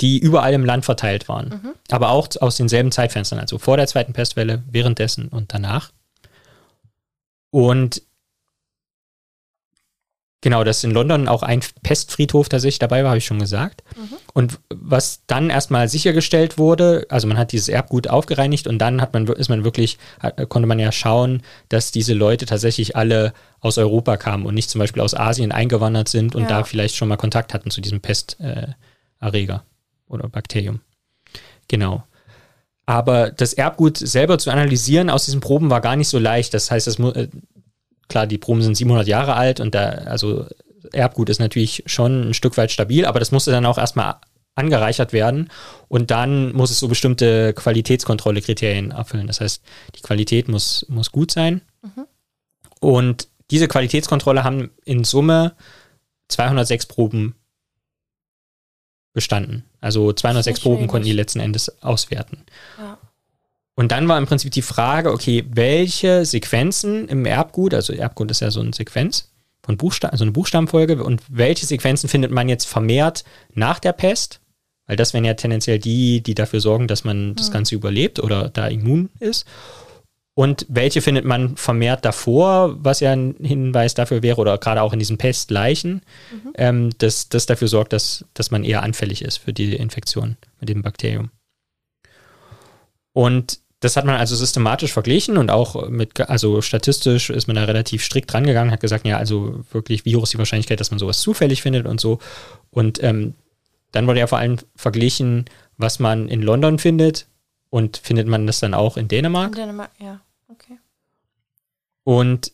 die überall im Land verteilt waren. Mhm. Aber auch aus denselben Zeitfenstern, also vor der zweiten Pestwelle, währenddessen und danach. Und genau, dass in London auch ein Pestfriedhof tatsächlich dabei war, habe ich schon gesagt. Mhm. Und was dann erstmal sichergestellt wurde, also man hat dieses Erbgut aufgereinigt und dann hat man, ist man wirklich, konnte man ja schauen, dass diese Leute tatsächlich alle aus Europa kamen und nicht zum Beispiel aus Asien eingewandert sind und ja. da vielleicht schon mal Kontakt hatten zu diesem Pesterreger. Oder Bakterium. Genau. Aber das Erbgut selber zu analysieren aus diesen Proben war gar nicht so leicht. Das heißt, das äh, klar, die Proben sind 700 Jahre alt und da, also Erbgut ist natürlich schon ein Stück weit stabil, aber das musste dann auch erstmal angereichert werden und dann muss es so bestimmte Qualitätskontrolle-Kriterien erfüllen. Das heißt, die Qualität muss, muss gut sein. Mhm. Und diese Qualitätskontrolle haben in Summe 206 Proben bestanden. Also 206 Proben konnten die letzten Endes auswerten. Ja. Und dann war im Prinzip die Frage, okay, welche Sequenzen im Erbgut, also Erbgut ist ja so eine Sequenz von Buchstaben, also eine Buchstabenfolge, und welche Sequenzen findet man jetzt vermehrt nach der Pest? Weil das wären ja tendenziell die, die dafür sorgen, dass man das Ganze überlebt oder da immun ist. Und welche findet man vermehrt davor, was ja ein Hinweis dafür wäre, oder gerade auch in diesen Pestleichen, mhm. ähm, dass das dafür sorgt, dass, dass man eher anfällig ist für die Infektion mit dem Bakterium. Und das hat man also systematisch verglichen und auch mit, also statistisch ist man da relativ strikt drangegangen, hat gesagt, ja, also wirklich, wie hoch ist die Wahrscheinlichkeit, dass man sowas zufällig findet und so. Und ähm, dann wurde ja vor allem verglichen, was man in London findet und findet man das dann auch in Dänemark. In Dänemark, ja, okay. Und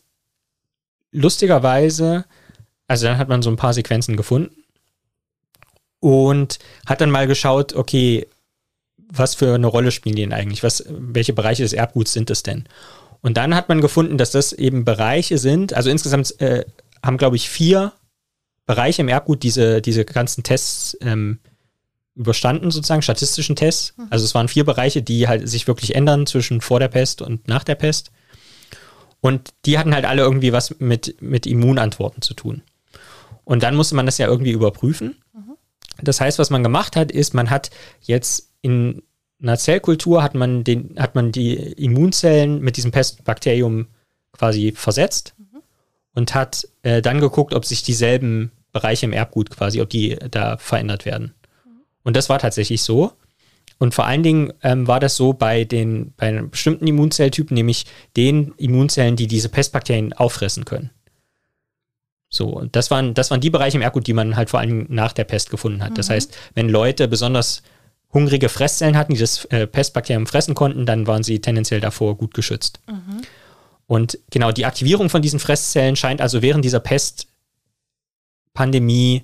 lustigerweise, also dann hat man so ein paar Sequenzen gefunden und hat dann mal geschaut, okay, was für eine Rolle spielen die denn eigentlich? Was, welche Bereiche des Erbguts sind es denn? Und dann hat man gefunden, dass das eben Bereiche sind, also insgesamt äh, haben, glaube ich, vier Bereiche im Erbgut diese, diese ganzen Tests ähm, überstanden, sozusagen, statistischen Tests. Mhm. Also es waren vier Bereiche, die halt sich wirklich ändern zwischen vor der Pest und nach der Pest. Und die hatten halt alle irgendwie was mit, mit Immunantworten zu tun. Und dann musste man das ja irgendwie überprüfen. Mhm. Das heißt, was man gemacht hat, ist, man hat jetzt in einer Zellkultur hat man, den, hat man die Immunzellen mit diesem Pestbakterium quasi versetzt mhm. und hat äh, dann geguckt, ob sich dieselben Bereiche im Erbgut quasi, ob die da verändert werden. Und das war tatsächlich so. Und vor allen Dingen ähm, war das so bei den bei einem bestimmten Immunzelltypen, nämlich den Immunzellen, die diese Pestbakterien auffressen können. So, und das waren, das waren die Bereiche im Erbgut, die man halt vor allem nach der Pest gefunden hat. Mhm. Das heißt, wenn Leute besonders hungrige Fresszellen hatten, die das äh, Pestbakterium fressen konnten, dann waren sie tendenziell davor gut geschützt. Mhm. Und genau, die Aktivierung von diesen Fresszellen scheint also während dieser Pestpandemie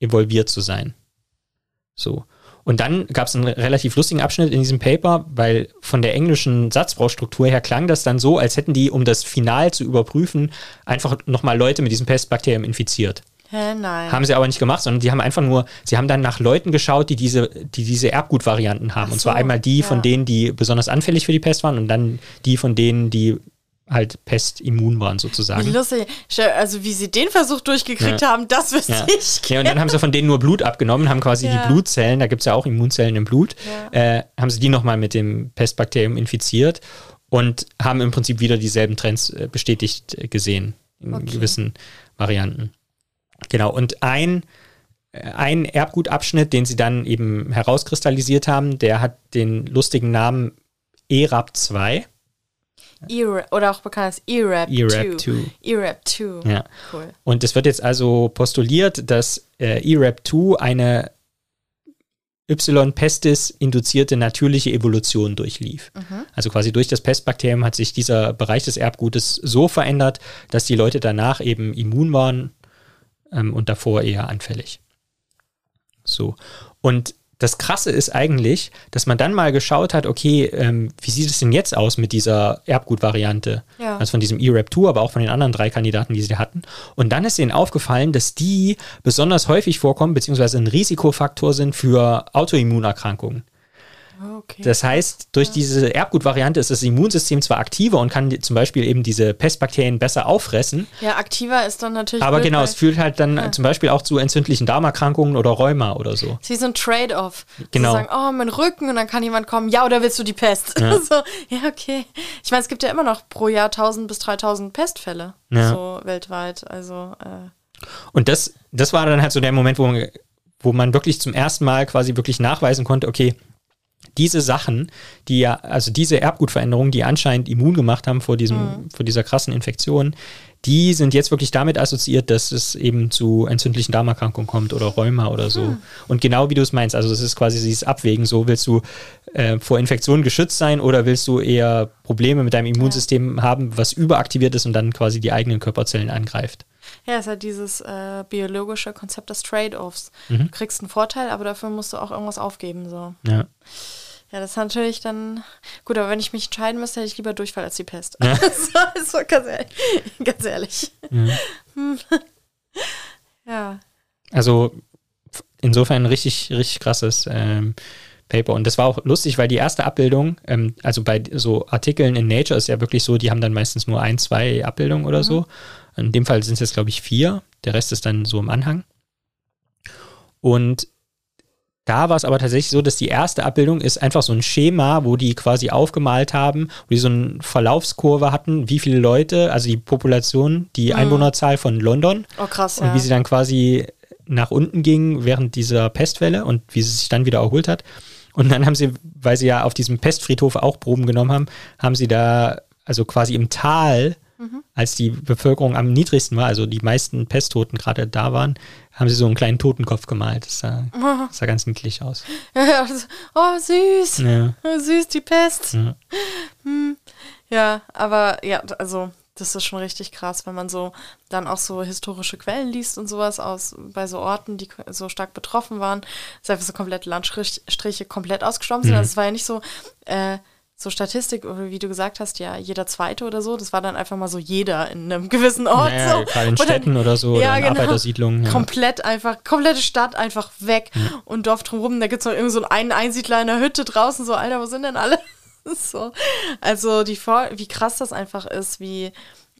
evolviert zu sein. So. Und dann gab es einen relativ lustigen Abschnitt in diesem Paper, weil von der englischen Satzbaustruktur her klang das dann so, als hätten die, um das Final zu überprüfen, einfach nochmal Leute mit diesem Pestbakterium infiziert. Hä, nein. Haben sie aber nicht gemacht, sondern die haben einfach nur, sie haben dann nach Leuten geschaut, die diese, die diese Erbgutvarianten haben. So, und zwar einmal die ja. von denen, die besonders anfällig für die Pest waren und dann die von denen, die halt pestimmun waren sozusagen. Wie lustig. Also wie sie den Versuch durchgekriegt ja. haben, das wüsste ja. ich. Ja, und dann haben sie von denen nur Blut abgenommen, haben quasi ja. die Blutzellen, da gibt es ja auch Immunzellen im Blut, äh, haben sie die nochmal mit dem Pestbakterium infiziert und haben im Prinzip wieder dieselben Trends äh, bestätigt äh, gesehen in okay. gewissen Varianten. Genau, und ein, ein Erbgutabschnitt, den sie dann eben herauskristallisiert haben, der hat den lustigen Namen ERAP2. Oder auch bekannt als ERAP2. ERAP2. Ja. Cool. Und es wird jetzt also postuliert, dass äh, ERAP2 eine Y. pestis induzierte natürliche Evolution durchlief. Mhm. Also quasi durch das Pestbakterium hat sich dieser Bereich des Erbgutes so verändert, dass die Leute danach eben immun waren ähm, und davor eher anfällig. So. Und das Krasse ist eigentlich, dass man dann mal geschaut hat, okay, ähm, wie sieht es denn jetzt aus mit dieser Erbgutvariante? Ja. Also von diesem ERAP2, aber auch von den anderen drei Kandidaten, die sie hatten. Und dann ist ihnen aufgefallen, dass die besonders häufig vorkommen, beziehungsweise ein Risikofaktor sind für Autoimmunerkrankungen. Okay. Das heißt, durch ja. diese Erbgutvariante ist das Immunsystem zwar aktiver und kann zum Beispiel eben diese Pestbakterien besser auffressen. Ja, aktiver ist dann natürlich. Aber genau, es führt halt dann ja. zum Beispiel auch zu entzündlichen Darmerkrankungen oder Rheuma oder so. Es ist wie so ein Trade-off. Genau. Sie sagen, oh, mein Rücken und dann kann jemand kommen, ja, oder willst du die Pest? Ja, so, ja okay. Ich meine, es gibt ja immer noch pro Jahr 1000 bis 3000 Pestfälle. So weltweit. Also. Äh. Und das, das war dann halt so der Moment, wo man, wo man wirklich zum ersten Mal quasi wirklich nachweisen konnte, okay, diese Sachen, die ja, also diese Erbgutveränderungen, die anscheinend immun gemacht haben vor diesem, mhm. vor dieser krassen Infektion, die sind jetzt wirklich damit assoziiert, dass es eben zu entzündlichen Darmerkrankungen kommt oder Rheuma oder so. Mhm. Und genau wie du es meinst, also das ist quasi dieses Abwägen, so willst du äh, vor Infektionen geschützt sein oder willst du eher Probleme mit deinem Immunsystem ja. haben, was überaktiviert ist und dann quasi die eigenen Körperzellen angreift. Ja, es hat dieses äh, biologische Konzept des Trade-offs. Mhm. Du kriegst einen Vorteil, aber dafür musst du auch irgendwas aufgeben. So. Ja. Ja, das ist natürlich dann. Gut, aber wenn ich mich entscheiden müsste, hätte ich lieber Durchfall als die Pest. Ja. so, so, ganz ehrlich. Ganz ehrlich. Ja. ja. Also insofern richtig, richtig krasses ähm, Paper. Und das war auch lustig, weil die erste Abbildung, ähm, also bei so Artikeln in Nature ist ja wirklich so, die haben dann meistens nur ein, zwei Abbildungen oder mhm. so. In dem Fall sind es jetzt, glaube ich, vier. Der Rest ist dann so im Anhang. Und da war es aber tatsächlich so, dass die erste Abbildung ist einfach so ein Schema, wo die quasi aufgemalt haben, wo die so eine Verlaufskurve hatten, wie viele Leute, also die Population, die mhm. Einwohnerzahl von London. Oh krass, Und ja. wie sie dann quasi nach unten ging während dieser Pestwelle und wie sie sich dann wieder erholt hat. Und dann haben sie, weil sie ja auf diesem Pestfriedhof auch Proben genommen haben, haben sie da, also quasi im Tal, mhm. als die Bevölkerung am niedrigsten war, also die meisten Pesttoten gerade da waren, haben sie so einen kleinen Totenkopf gemalt. Das sah, das sah ganz niedlich aus. Ja, oh, süß. Ja. Oh, süß, die Pest. Ja. Hm. ja, aber ja, also das ist schon richtig krass, wenn man so dann auch so historische Quellen liest und sowas aus bei so Orten, die so stark betroffen waren, dass einfach so komplett Landstriche komplett ausgestorben sind. Mhm. Also es war ja nicht so, äh, so Statistik, wie du gesagt hast, ja, jeder zweite oder so, das war dann einfach mal so jeder in einem gewissen Ort. Naja, so. Gerade in Städten oder so, ja, oder in genau. Arbeitersiedlungen. Ja. Komplett einfach, komplette Stadt einfach weg ja. und Dorf drumherum, da gibt es noch irgendwie so einen Einsiedler in der Hütte draußen, so, Alter, wo sind denn alle? so. Also die Vor wie krass das einfach ist, wie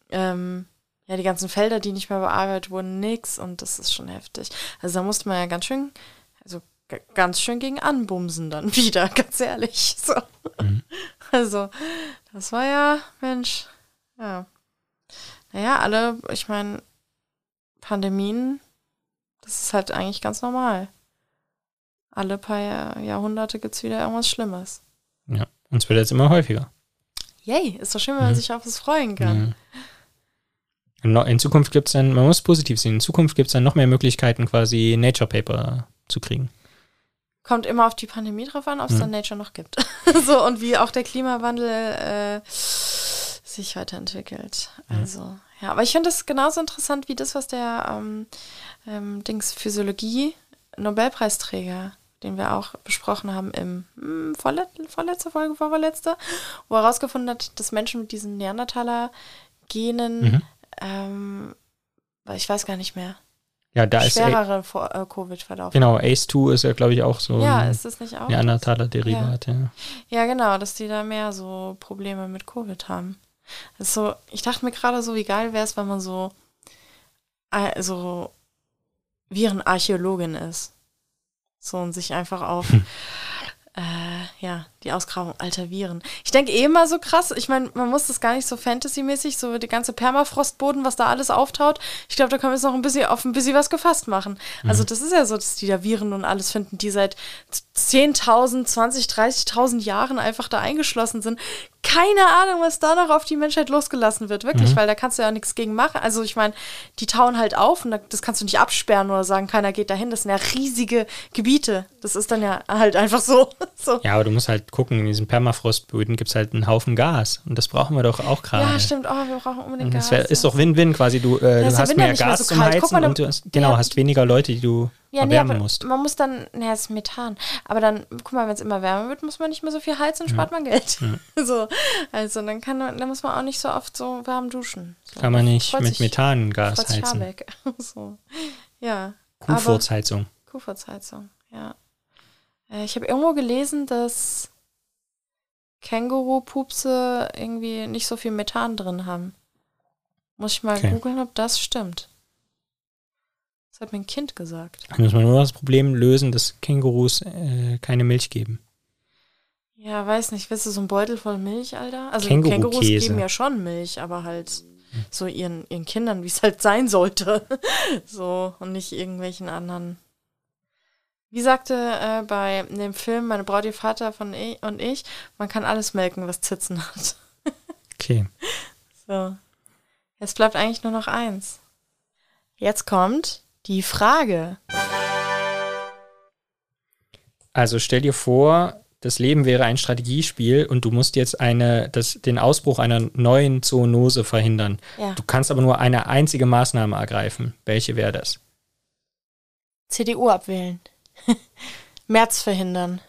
ähm, ja, die ganzen Felder, die nicht mehr bearbeitet wurden, nix und das ist schon heftig. Also da musste man ja ganz schön, also ganz schön gegen anbumsen dann wieder, ganz ehrlich. So. Mhm. Also, das war ja, Mensch, ja. Naja, alle, ich meine, Pandemien, das ist halt eigentlich ganz normal. Alle paar Jahr, Jahrhunderte gibt es wieder irgendwas Schlimmes. Ja, und es wird jetzt immer häufiger. Yay, ist doch schön, wenn mhm. man sich auf das freuen kann. Ja. In Zukunft gibt es dann, man muss positiv sehen, in Zukunft gibt es dann noch mehr Möglichkeiten, quasi Nature Paper zu kriegen. Kommt immer auf die Pandemie drauf an, ob es mhm. dann Nature noch gibt. so, und wie auch der Klimawandel äh, sich weiterentwickelt. Also, ja, aber ich finde das genauso interessant wie das, was der ähm, ähm, Dings Physiologie Nobelpreisträger, den wir auch besprochen haben im hm, vorlet vorletzte Folge, vorletzte, wo er herausgefunden hat, dass Menschen mit diesen Neandertaler-Genen, mhm. ähm, ich weiß gar nicht mehr, ja, da schwerere ist äh, Covid-Verlauf. Genau, ACE2 ist ja, glaube ich, auch so ja, ist das nicht auch? Neandertaler-Derivat, ja. ja. Ja, genau, dass die da mehr so Probleme mit Covid haben. Also, ich dachte mir gerade so, wie geil wäre es, wenn man so, äh, so Virenarchäologin ist. So und sich einfach auf äh, ja, die Ausgrabung alter Viren. Ich denke eh immer so krass, ich meine, man muss das gar nicht so Fantasy-mäßig, so die ganze Permafrostboden, was da alles auftaut. Ich glaube, da können wir jetzt noch ein bisschen auf ein bisschen was gefasst machen. Mhm. Also das ist ja so, dass die da Viren und alles finden, die seit 10.000, 20, 30.000 Jahren einfach da eingeschlossen sind keine Ahnung, was da noch auf die Menschheit losgelassen wird, wirklich, mhm. weil da kannst du ja nichts gegen machen. Also ich meine, die tauen halt auf und das kannst du nicht absperren oder sagen, keiner geht dahin. Das sind ja riesige Gebiete. Das ist dann ja halt einfach so. so. Ja, aber du musst halt gucken, in diesen Permafrostböden gibt es halt einen Haufen Gas und das brauchen wir doch auch gerade. Ja, stimmt. Oh, wir brauchen unbedingt Gas. Das ist doch Win-Win quasi. Du, äh, du hast mehr Gas so zum Heizen mal, und du hast, genau, ja. hast weniger Leute, die du ja, erwärmen nee, musst. Man muss dann, naja, es ist Methan. Aber dann, guck mal, wenn es immer wärmer wird, muss man nicht mehr so viel heizen und spart ja. man Geld. Ja. so, also dann kann man, dann muss man auch nicht so oft so warm duschen. So. Kann man nicht mit Methangas heizen. so. Ja. Kuhfurzheizung. Kuhfurzheizung, ja. Äh, ich habe irgendwo gelesen, dass Känguru-Pupse irgendwie nicht so viel Methan drin haben. Muss ich mal okay. googeln, ob das stimmt. Das hat mein Kind gesagt. Dann muss man nur das Problem lösen, dass Kängurus äh, keine Milch geben. Ja, weiß nicht. Willst du so einen Beutel voll Milch, Alter? Also Kängurus geben ja schon Milch, aber halt so ihren, ihren Kindern, wie es halt sein sollte. so, und nicht irgendwelchen anderen. Wie sagte äh, bei dem Film Meine Braut, ihr Vater von ich und ich, man kann alles melken, was Zitzen hat. okay. So. Jetzt bleibt eigentlich nur noch eins. Jetzt kommt die Frage. Also stell dir vor, das Leben wäre ein Strategiespiel und du musst jetzt eine, das, den Ausbruch einer neuen Zoonose verhindern. Ja. Du kannst aber nur eine einzige Maßnahme ergreifen. Welche wäre das? CDU abwählen. März verhindern.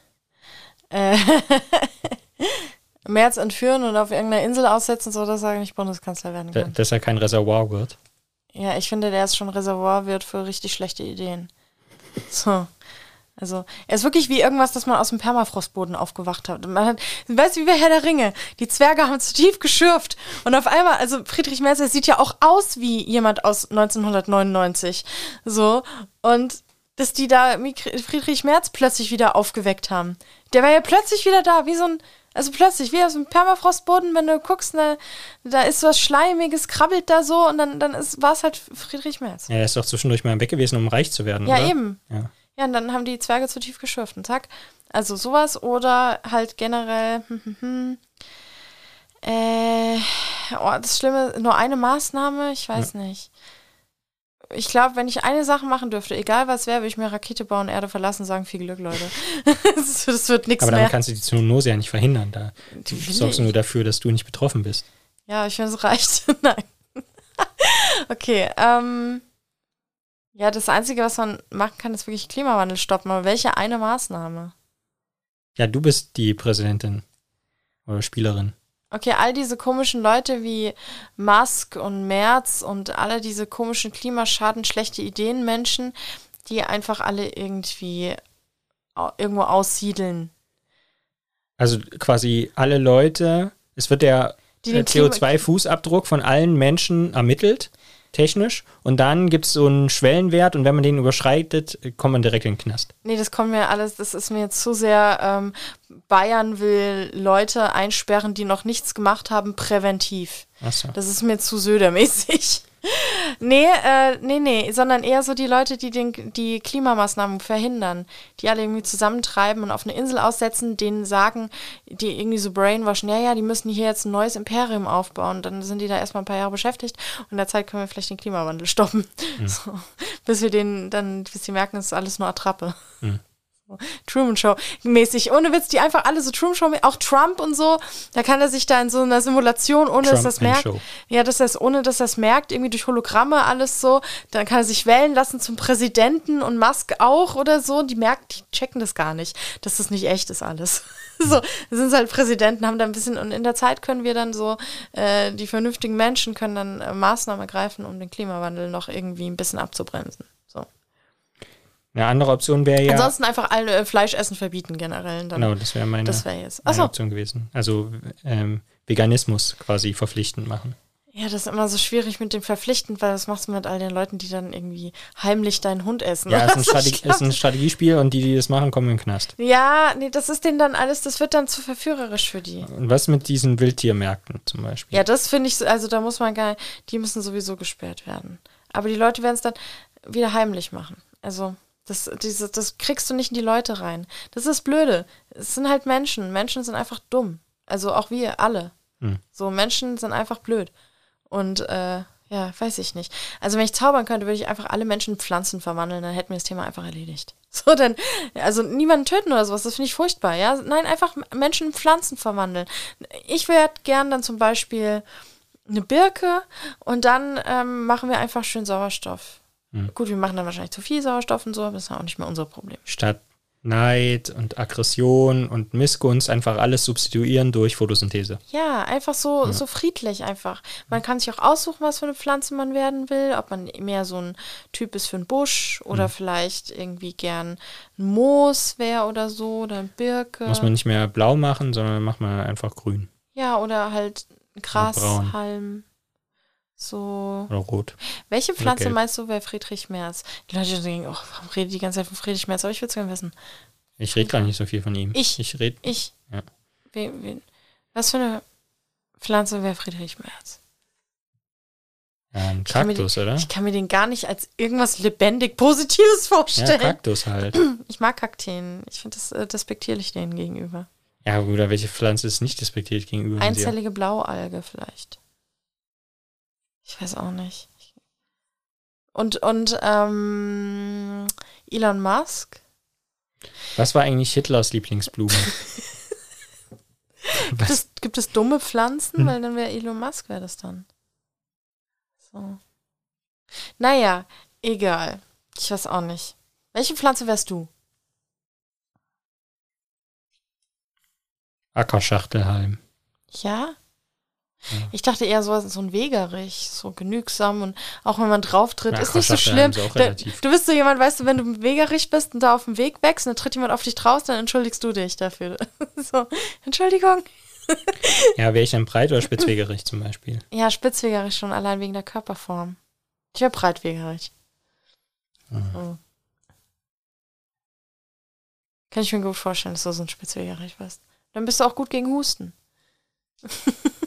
Äh März entführen und auf irgendeiner Insel aussetzen, so dass er nicht Bundeskanzler werden kann. dass er kein Reservoir wird. Ja, ich finde, der ist schon Reservoir wird für richtig schlechte Ideen. So. Also, er ist wirklich wie irgendwas, das man aus dem Permafrostboden aufgewacht hat. Man hat, weißt du, wie bei Herr der Ringe? Die Zwerge haben zu tief geschürft. Und auf einmal, also Friedrich Merz, der sieht ja auch aus wie jemand aus 1999. So. Und dass die da Friedrich Merz plötzlich wieder aufgeweckt haben. Der war ja plötzlich wieder da, wie so ein, also plötzlich, wie aus dem Permafrostboden, wenn du guckst, ne, da ist was Schleimiges, krabbelt da so und dann, dann war es halt Friedrich Merz. Ja, er ist doch zwischendurch mal weg gewesen, um reich zu werden. Ja, oder? eben. Ja. ja, und dann haben die Zwerge zu tief geschürft und zack. Also sowas oder halt generell, hm, hm, hm, äh, oh, das Schlimme, nur eine Maßnahme, ich weiß ja. nicht. Ich glaube, wenn ich eine Sache machen dürfte, egal was wäre, würde ich mir Rakete bauen, Erde verlassen, sagen viel Glück, Leute. das, das, wird nichts mehr. Aber dann kannst du die Zoonose ja nicht verhindern. Da du sorgst nur dafür, dass du nicht betroffen bist. Ja, ich finde, es reicht. Nein. okay, ähm. Ja, das Einzige, was man machen kann, ist wirklich Klimawandel stoppen. Aber welche eine Maßnahme? Ja, du bist die Präsidentin oder Spielerin. Okay, all diese komischen Leute wie Musk und Merz und alle diese komischen Klimaschaden, schlechte Ideen Menschen, die einfach alle irgendwie irgendwo aussiedeln. Also quasi alle Leute, es wird der CO2-Fußabdruck von allen Menschen ermittelt technisch. Und dann gibt es so einen Schwellenwert und wenn man den überschreitet, kommt man direkt in den Knast. Nee, das kommt mir alles, das ist mir jetzt zu sehr, ähm, Bayern will Leute einsperren, die noch nichts gemacht haben, präventiv. Ach so. Das ist mir zu södermäßig. Nee, äh, nee, nee, sondern eher so die Leute, die den, die Klimamaßnahmen verhindern, die alle irgendwie zusammentreiben und auf eine Insel aussetzen, denen sagen, die irgendwie so brainwashen, ja, ja, die müssen hier jetzt ein neues Imperium aufbauen. Dann sind die da erstmal ein paar Jahre beschäftigt und in der Zeit können wir vielleicht den Klimawandel stoppen. Mhm. So, bis wir den dann, bis sie merken, es ist alles nur Attrappe. Mhm. Truman Show mäßig. Ohne Witz, die einfach alle so Truman Show, auch Trump und so, da kann er sich da in so einer Simulation, ohne Trump dass das merkt, Show. ja, dass das, ohne dass das merkt, irgendwie durch Hologramme alles so, dann kann er sich wählen lassen zum Präsidenten und Musk auch oder so. Die merken, die checken das gar nicht, dass das nicht echt ist alles. so, sind halt Präsidenten, haben da ein bisschen, und in der Zeit können wir dann so, äh, die vernünftigen Menschen können dann äh, Maßnahmen ergreifen, um den Klimawandel noch irgendwie ein bisschen abzubremsen. Eine andere Option wäre ja. Ansonsten einfach alle äh, Fleischessen verbieten generell. Dann. Genau, das wäre meine, das wär jetzt. meine Option gewesen. Also ähm, Veganismus quasi verpflichtend machen. Ja, das ist immer so schwierig mit dem verpflichtend, weil das machst du mit all den Leuten, die dann irgendwie heimlich deinen Hund essen. Ja, es ist, ein, Strate ist ein Strategiespiel und die, die das machen, kommen in den Knast. Ja, nee, das ist denen dann alles, das wird dann zu verführerisch für die. Und was mit diesen Wildtiermärkten zum Beispiel? Ja, das finde ich, also da muss man gar die müssen sowieso gesperrt werden. Aber die Leute werden es dann wieder heimlich machen. Also. Das, diese, das kriegst du nicht in die Leute rein. Das ist blöde. Es sind halt Menschen. Menschen sind einfach dumm. Also auch wir alle. Hm. So, Menschen sind einfach blöd. Und äh, ja, weiß ich nicht. Also wenn ich zaubern könnte, würde ich einfach alle Menschen in Pflanzen verwandeln, dann hätten wir das Thema einfach erledigt. So, dann, also niemanden töten oder sowas, das finde ich furchtbar, ja. Nein, einfach Menschen in Pflanzen verwandeln. Ich werde gern dann zum Beispiel eine Birke und dann ähm, machen wir einfach schön Sauerstoff. Hm. Gut, wir machen dann wahrscheinlich zu viel Sauerstoff und so, aber das ist auch nicht mehr unser Problem. Statt Neid und Aggression und Missgunst einfach alles substituieren durch Photosynthese. Ja, einfach so, ja. so friedlich einfach. Man kann sich auch aussuchen, was für eine Pflanze man werden will, ob man mehr so ein Typ ist für einen Busch oder mhm. vielleicht irgendwie gern ein Moos wäre oder so oder ein Birke. Muss man nicht mehr blau machen, sondern macht man einfach grün. Ja, oder halt Grashalm. So. Oder rot. Welche Pflanze meinst du, wäre Friedrich Merz? Die Leute denken, oh, warum redet die ganze Zeit von Friedrich Merz? Aber ich würde es gerne wissen. Ich rede gar nicht so viel von ihm. Ich. Ich rede. Ich. Ja. Wen, wen, was für eine Pflanze wäre Friedrich Merz? Ein Kaktus, den, oder? Ich kann mir den gar nicht als irgendwas lebendig Positives vorstellen. Ja, Kaktus halt. Ich mag Kakteen. Ich finde das äh, despektierlich denen gegenüber. Ja, oder welche Pflanze ist nicht despektierlich gegenüber? Einzellige Blaualge vielleicht. Ich weiß auch nicht. Und, und ähm, Elon Musk? Was war eigentlich Hitlers Lieblingsblume? gibt, es, gibt es dumme Pflanzen? Hm. Weil dann wäre Elon Musk, wäre das dann. So. Naja, egal. Ich weiß auch nicht. Welche Pflanze wärst du? Ackerschachtelhalm. Ja? Ich dachte eher so, so ein Wegerich, so genügsam und auch wenn man drauf tritt, ja, ist nicht so schlimm. Da, du bist so jemand, weißt du, wenn du Wegerich bist und da auf dem Weg wächst und dann tritt jemand auf dich drauf, dann entschuldigst du dich dafür. so, Entschuldigung. ja, wäre ich dann breit oder spitzwegerig zum Beispiel? Ja, spitzwegerig schon, allein wegen der Körperform. Ich wäre breitwegerig. Mhm. Oh. Kann ich mir gut vorstellen, dass du so ein spitzwegerig bist. Dann bist du auch gut gegen Husten.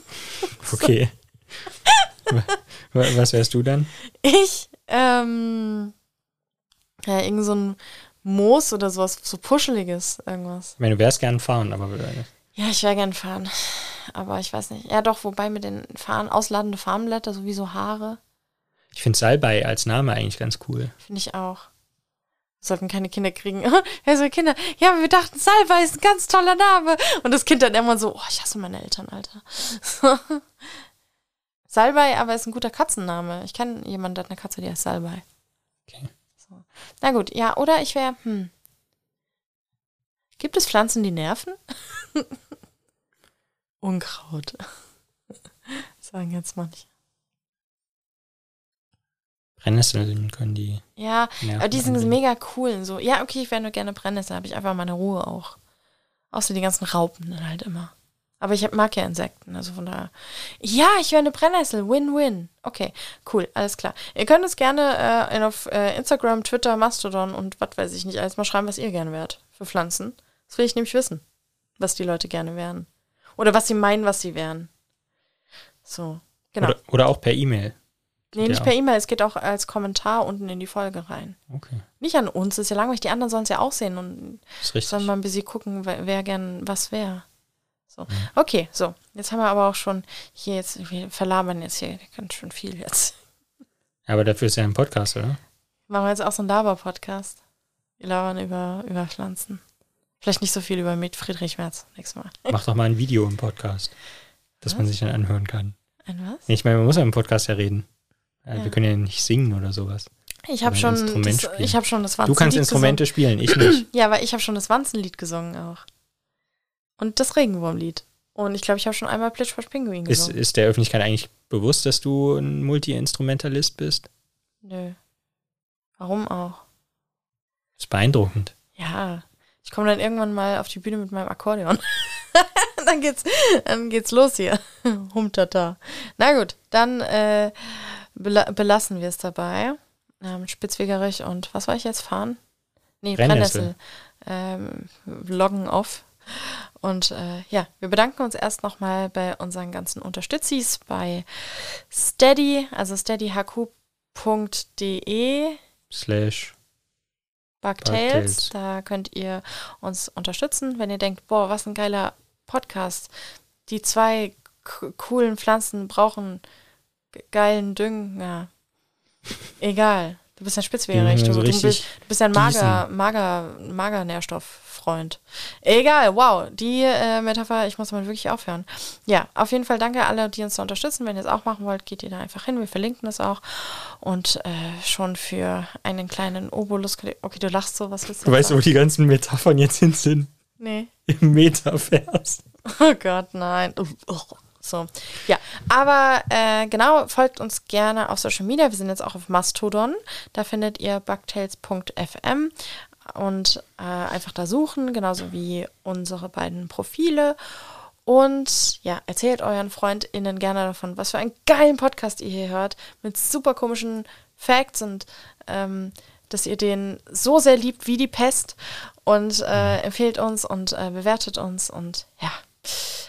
Okay. Was wärst du dann? Ich, ähm, ja, irgend so ein Moos oder sowas, so Puscheliges, irgendwas. Ich meine, du wärst gern fahren, aber. Ja, ich wäre gern fahren. Aber ich weiß nicht. Ja, doch, wobei mit den Fahren, ausladende Farnblätter, sowieso Haare. Ich finde Salbei als Name eigentlich ganz cool. Finde ich auch. Sollten keine Kinder kriegen. ja, so Kinder, ja, wir dachten, Salbei ist ein ganz toller Name. Und das Kind dann immer so, oh, ich hasse meine Eltern, Alter. Salbei aber ist ein guter Katzenname. Ich kenne jemanden, der hat eine Katze, die heißt Salbei. Okay. So. Na gut, ja, oder ich wäre, hm. Gibt es Pflanzen, die nerven? Unkraut. Sagen jetzt manche. Brennnesseln können die. Ja, aber die sind mega cool. So, ja, okay, ich wäre nur gerne Brennnessel, habe ich einfach meine Ruhe auch. Außer die ganzen Raupen dann halt immer. Aber ich mag ja Insekten, also von daher. Ja, ich wäre eine Brennnessel. Win-win. Okay, cool, alles klar. Ihr könnt uns gerne äh, auf äh, Instagram, Twitter, Mastodon und was weiß ich nicht alles mal schreiben, was ihr gerne wärt für Pflanzen. Das will ich nämlich wissen, was die Leute gerne wären. Oder was sie meinen, was sie wären. So, genau. Oder, oder auch per E-Mail. Nee, nicht per E-Mail, es geht auch als Kommentar unten in die Folge rein. Okay. Nicht an uns, ist ja langweilig, die anderen sollen es ja auch sehen und sollen mal ein bisschen gucken, wer, wer gern was wäre. So. Mhm. Okay, so. Jetzt haben wir aber auch schon hier jetzt, wir verlabern jetzt hier ganz schön viel jetzt. Aber dafür ist ja ein Podcast, oder? Machen wir jetzt auch so einen Laber-Podcast. Wir labern über, über Pflanzen. Vielleicht nicht so viel über mit Friedrich Merz nächstes Mal. Mach doch mal ein Video im Podcast, das was? man sich dann anhören kann. Ein was? Ich meine, man muss ja im Podcast ja reden. Ja. Wir können ja nicht singen oder sowas. Ich habe schon, das, ich hab schon das Wanzenlied Du kannst Instrumente gesungen. spielen, ich nicht. ja, aber ich habe schon das Wanzenlied gesungen auch. Und das Regenwurmlied. Und ich glaube, ich habe schon einmal Plitsch Pinguin gesungen. Ist, ist der Öffentlichkeit eigentlich bewusst, dass du ein Multi-Instrumentalist bist? Nö. Warum auch? Das ist beeindruckend. Ja. Ich komme dann irgendwann mal auf die Bühne mit meinem Akkordeon. dann geht's, dann geht's los hier. Humtata. Na gut, dann äh, bela belassen wir es dabei. Ähm, Spitzwegerich und was war ich jetzt? Fahren? Nee, Brennnessel. Ähm, loggen off. Und äh, ja, wir bedanken uns erst nochmal bei unseren ganzen Unterstützis bei steady, also steadyhq.de slash Bugtails. Da könnt ihr uns unterstützen, wenn ihr denkt, boah, was ein geiler Podcast. Die zwei coolen Pflanzen brauchen geilen Dünger. Egal. Du bist ein Spitzwegerecht. Ja, so du, bist, du bist ein mager, mager, mager Nährstofffreund. Egal, wow. Die äh, Metapher, ich muss mal wirklich aufhören. Ja, auf jeden Fall danke alle, die uns da unterstützen. Wenn ihr es auch machen wollt, geht ihr da einfach hin. Wir verlinken das auch. Und äh, schon für einen kleinen Obolus. Okay, du lachst so, was willst du? Du weißt, wo die ganzen Metaphern jetzt hin sind. Nee. Im Metavers. Oh Gott, nein. Oh. So, ja. Aber äh, genau, folgt uns gerne auf Social Media. Wir sind jetzt auch auf Mastodon. Da findet ihr bugtails.fm und äh, einfach da suchen, genauso wie unsere beiden Profile. Und ja, erzählt euren FreundInnen gerne davon, was für einen geilen Podcast ihr hier hört, mit super komischen Facts und ähm, dass ihr den so sehr liebt wie die Pest und äh, empfehlt uns und äh, bewertet uns und ja.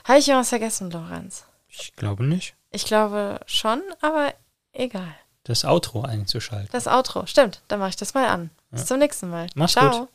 Habe ich was vergessen, Lorenz? Ich glaube nicht. Ich glaube schon, aber egal. Das Outro einzuschalten. Das Outro, stimmt. Dann mache ich das mal an. Bis zum nächsten Mal. Mach's Ciao. gut.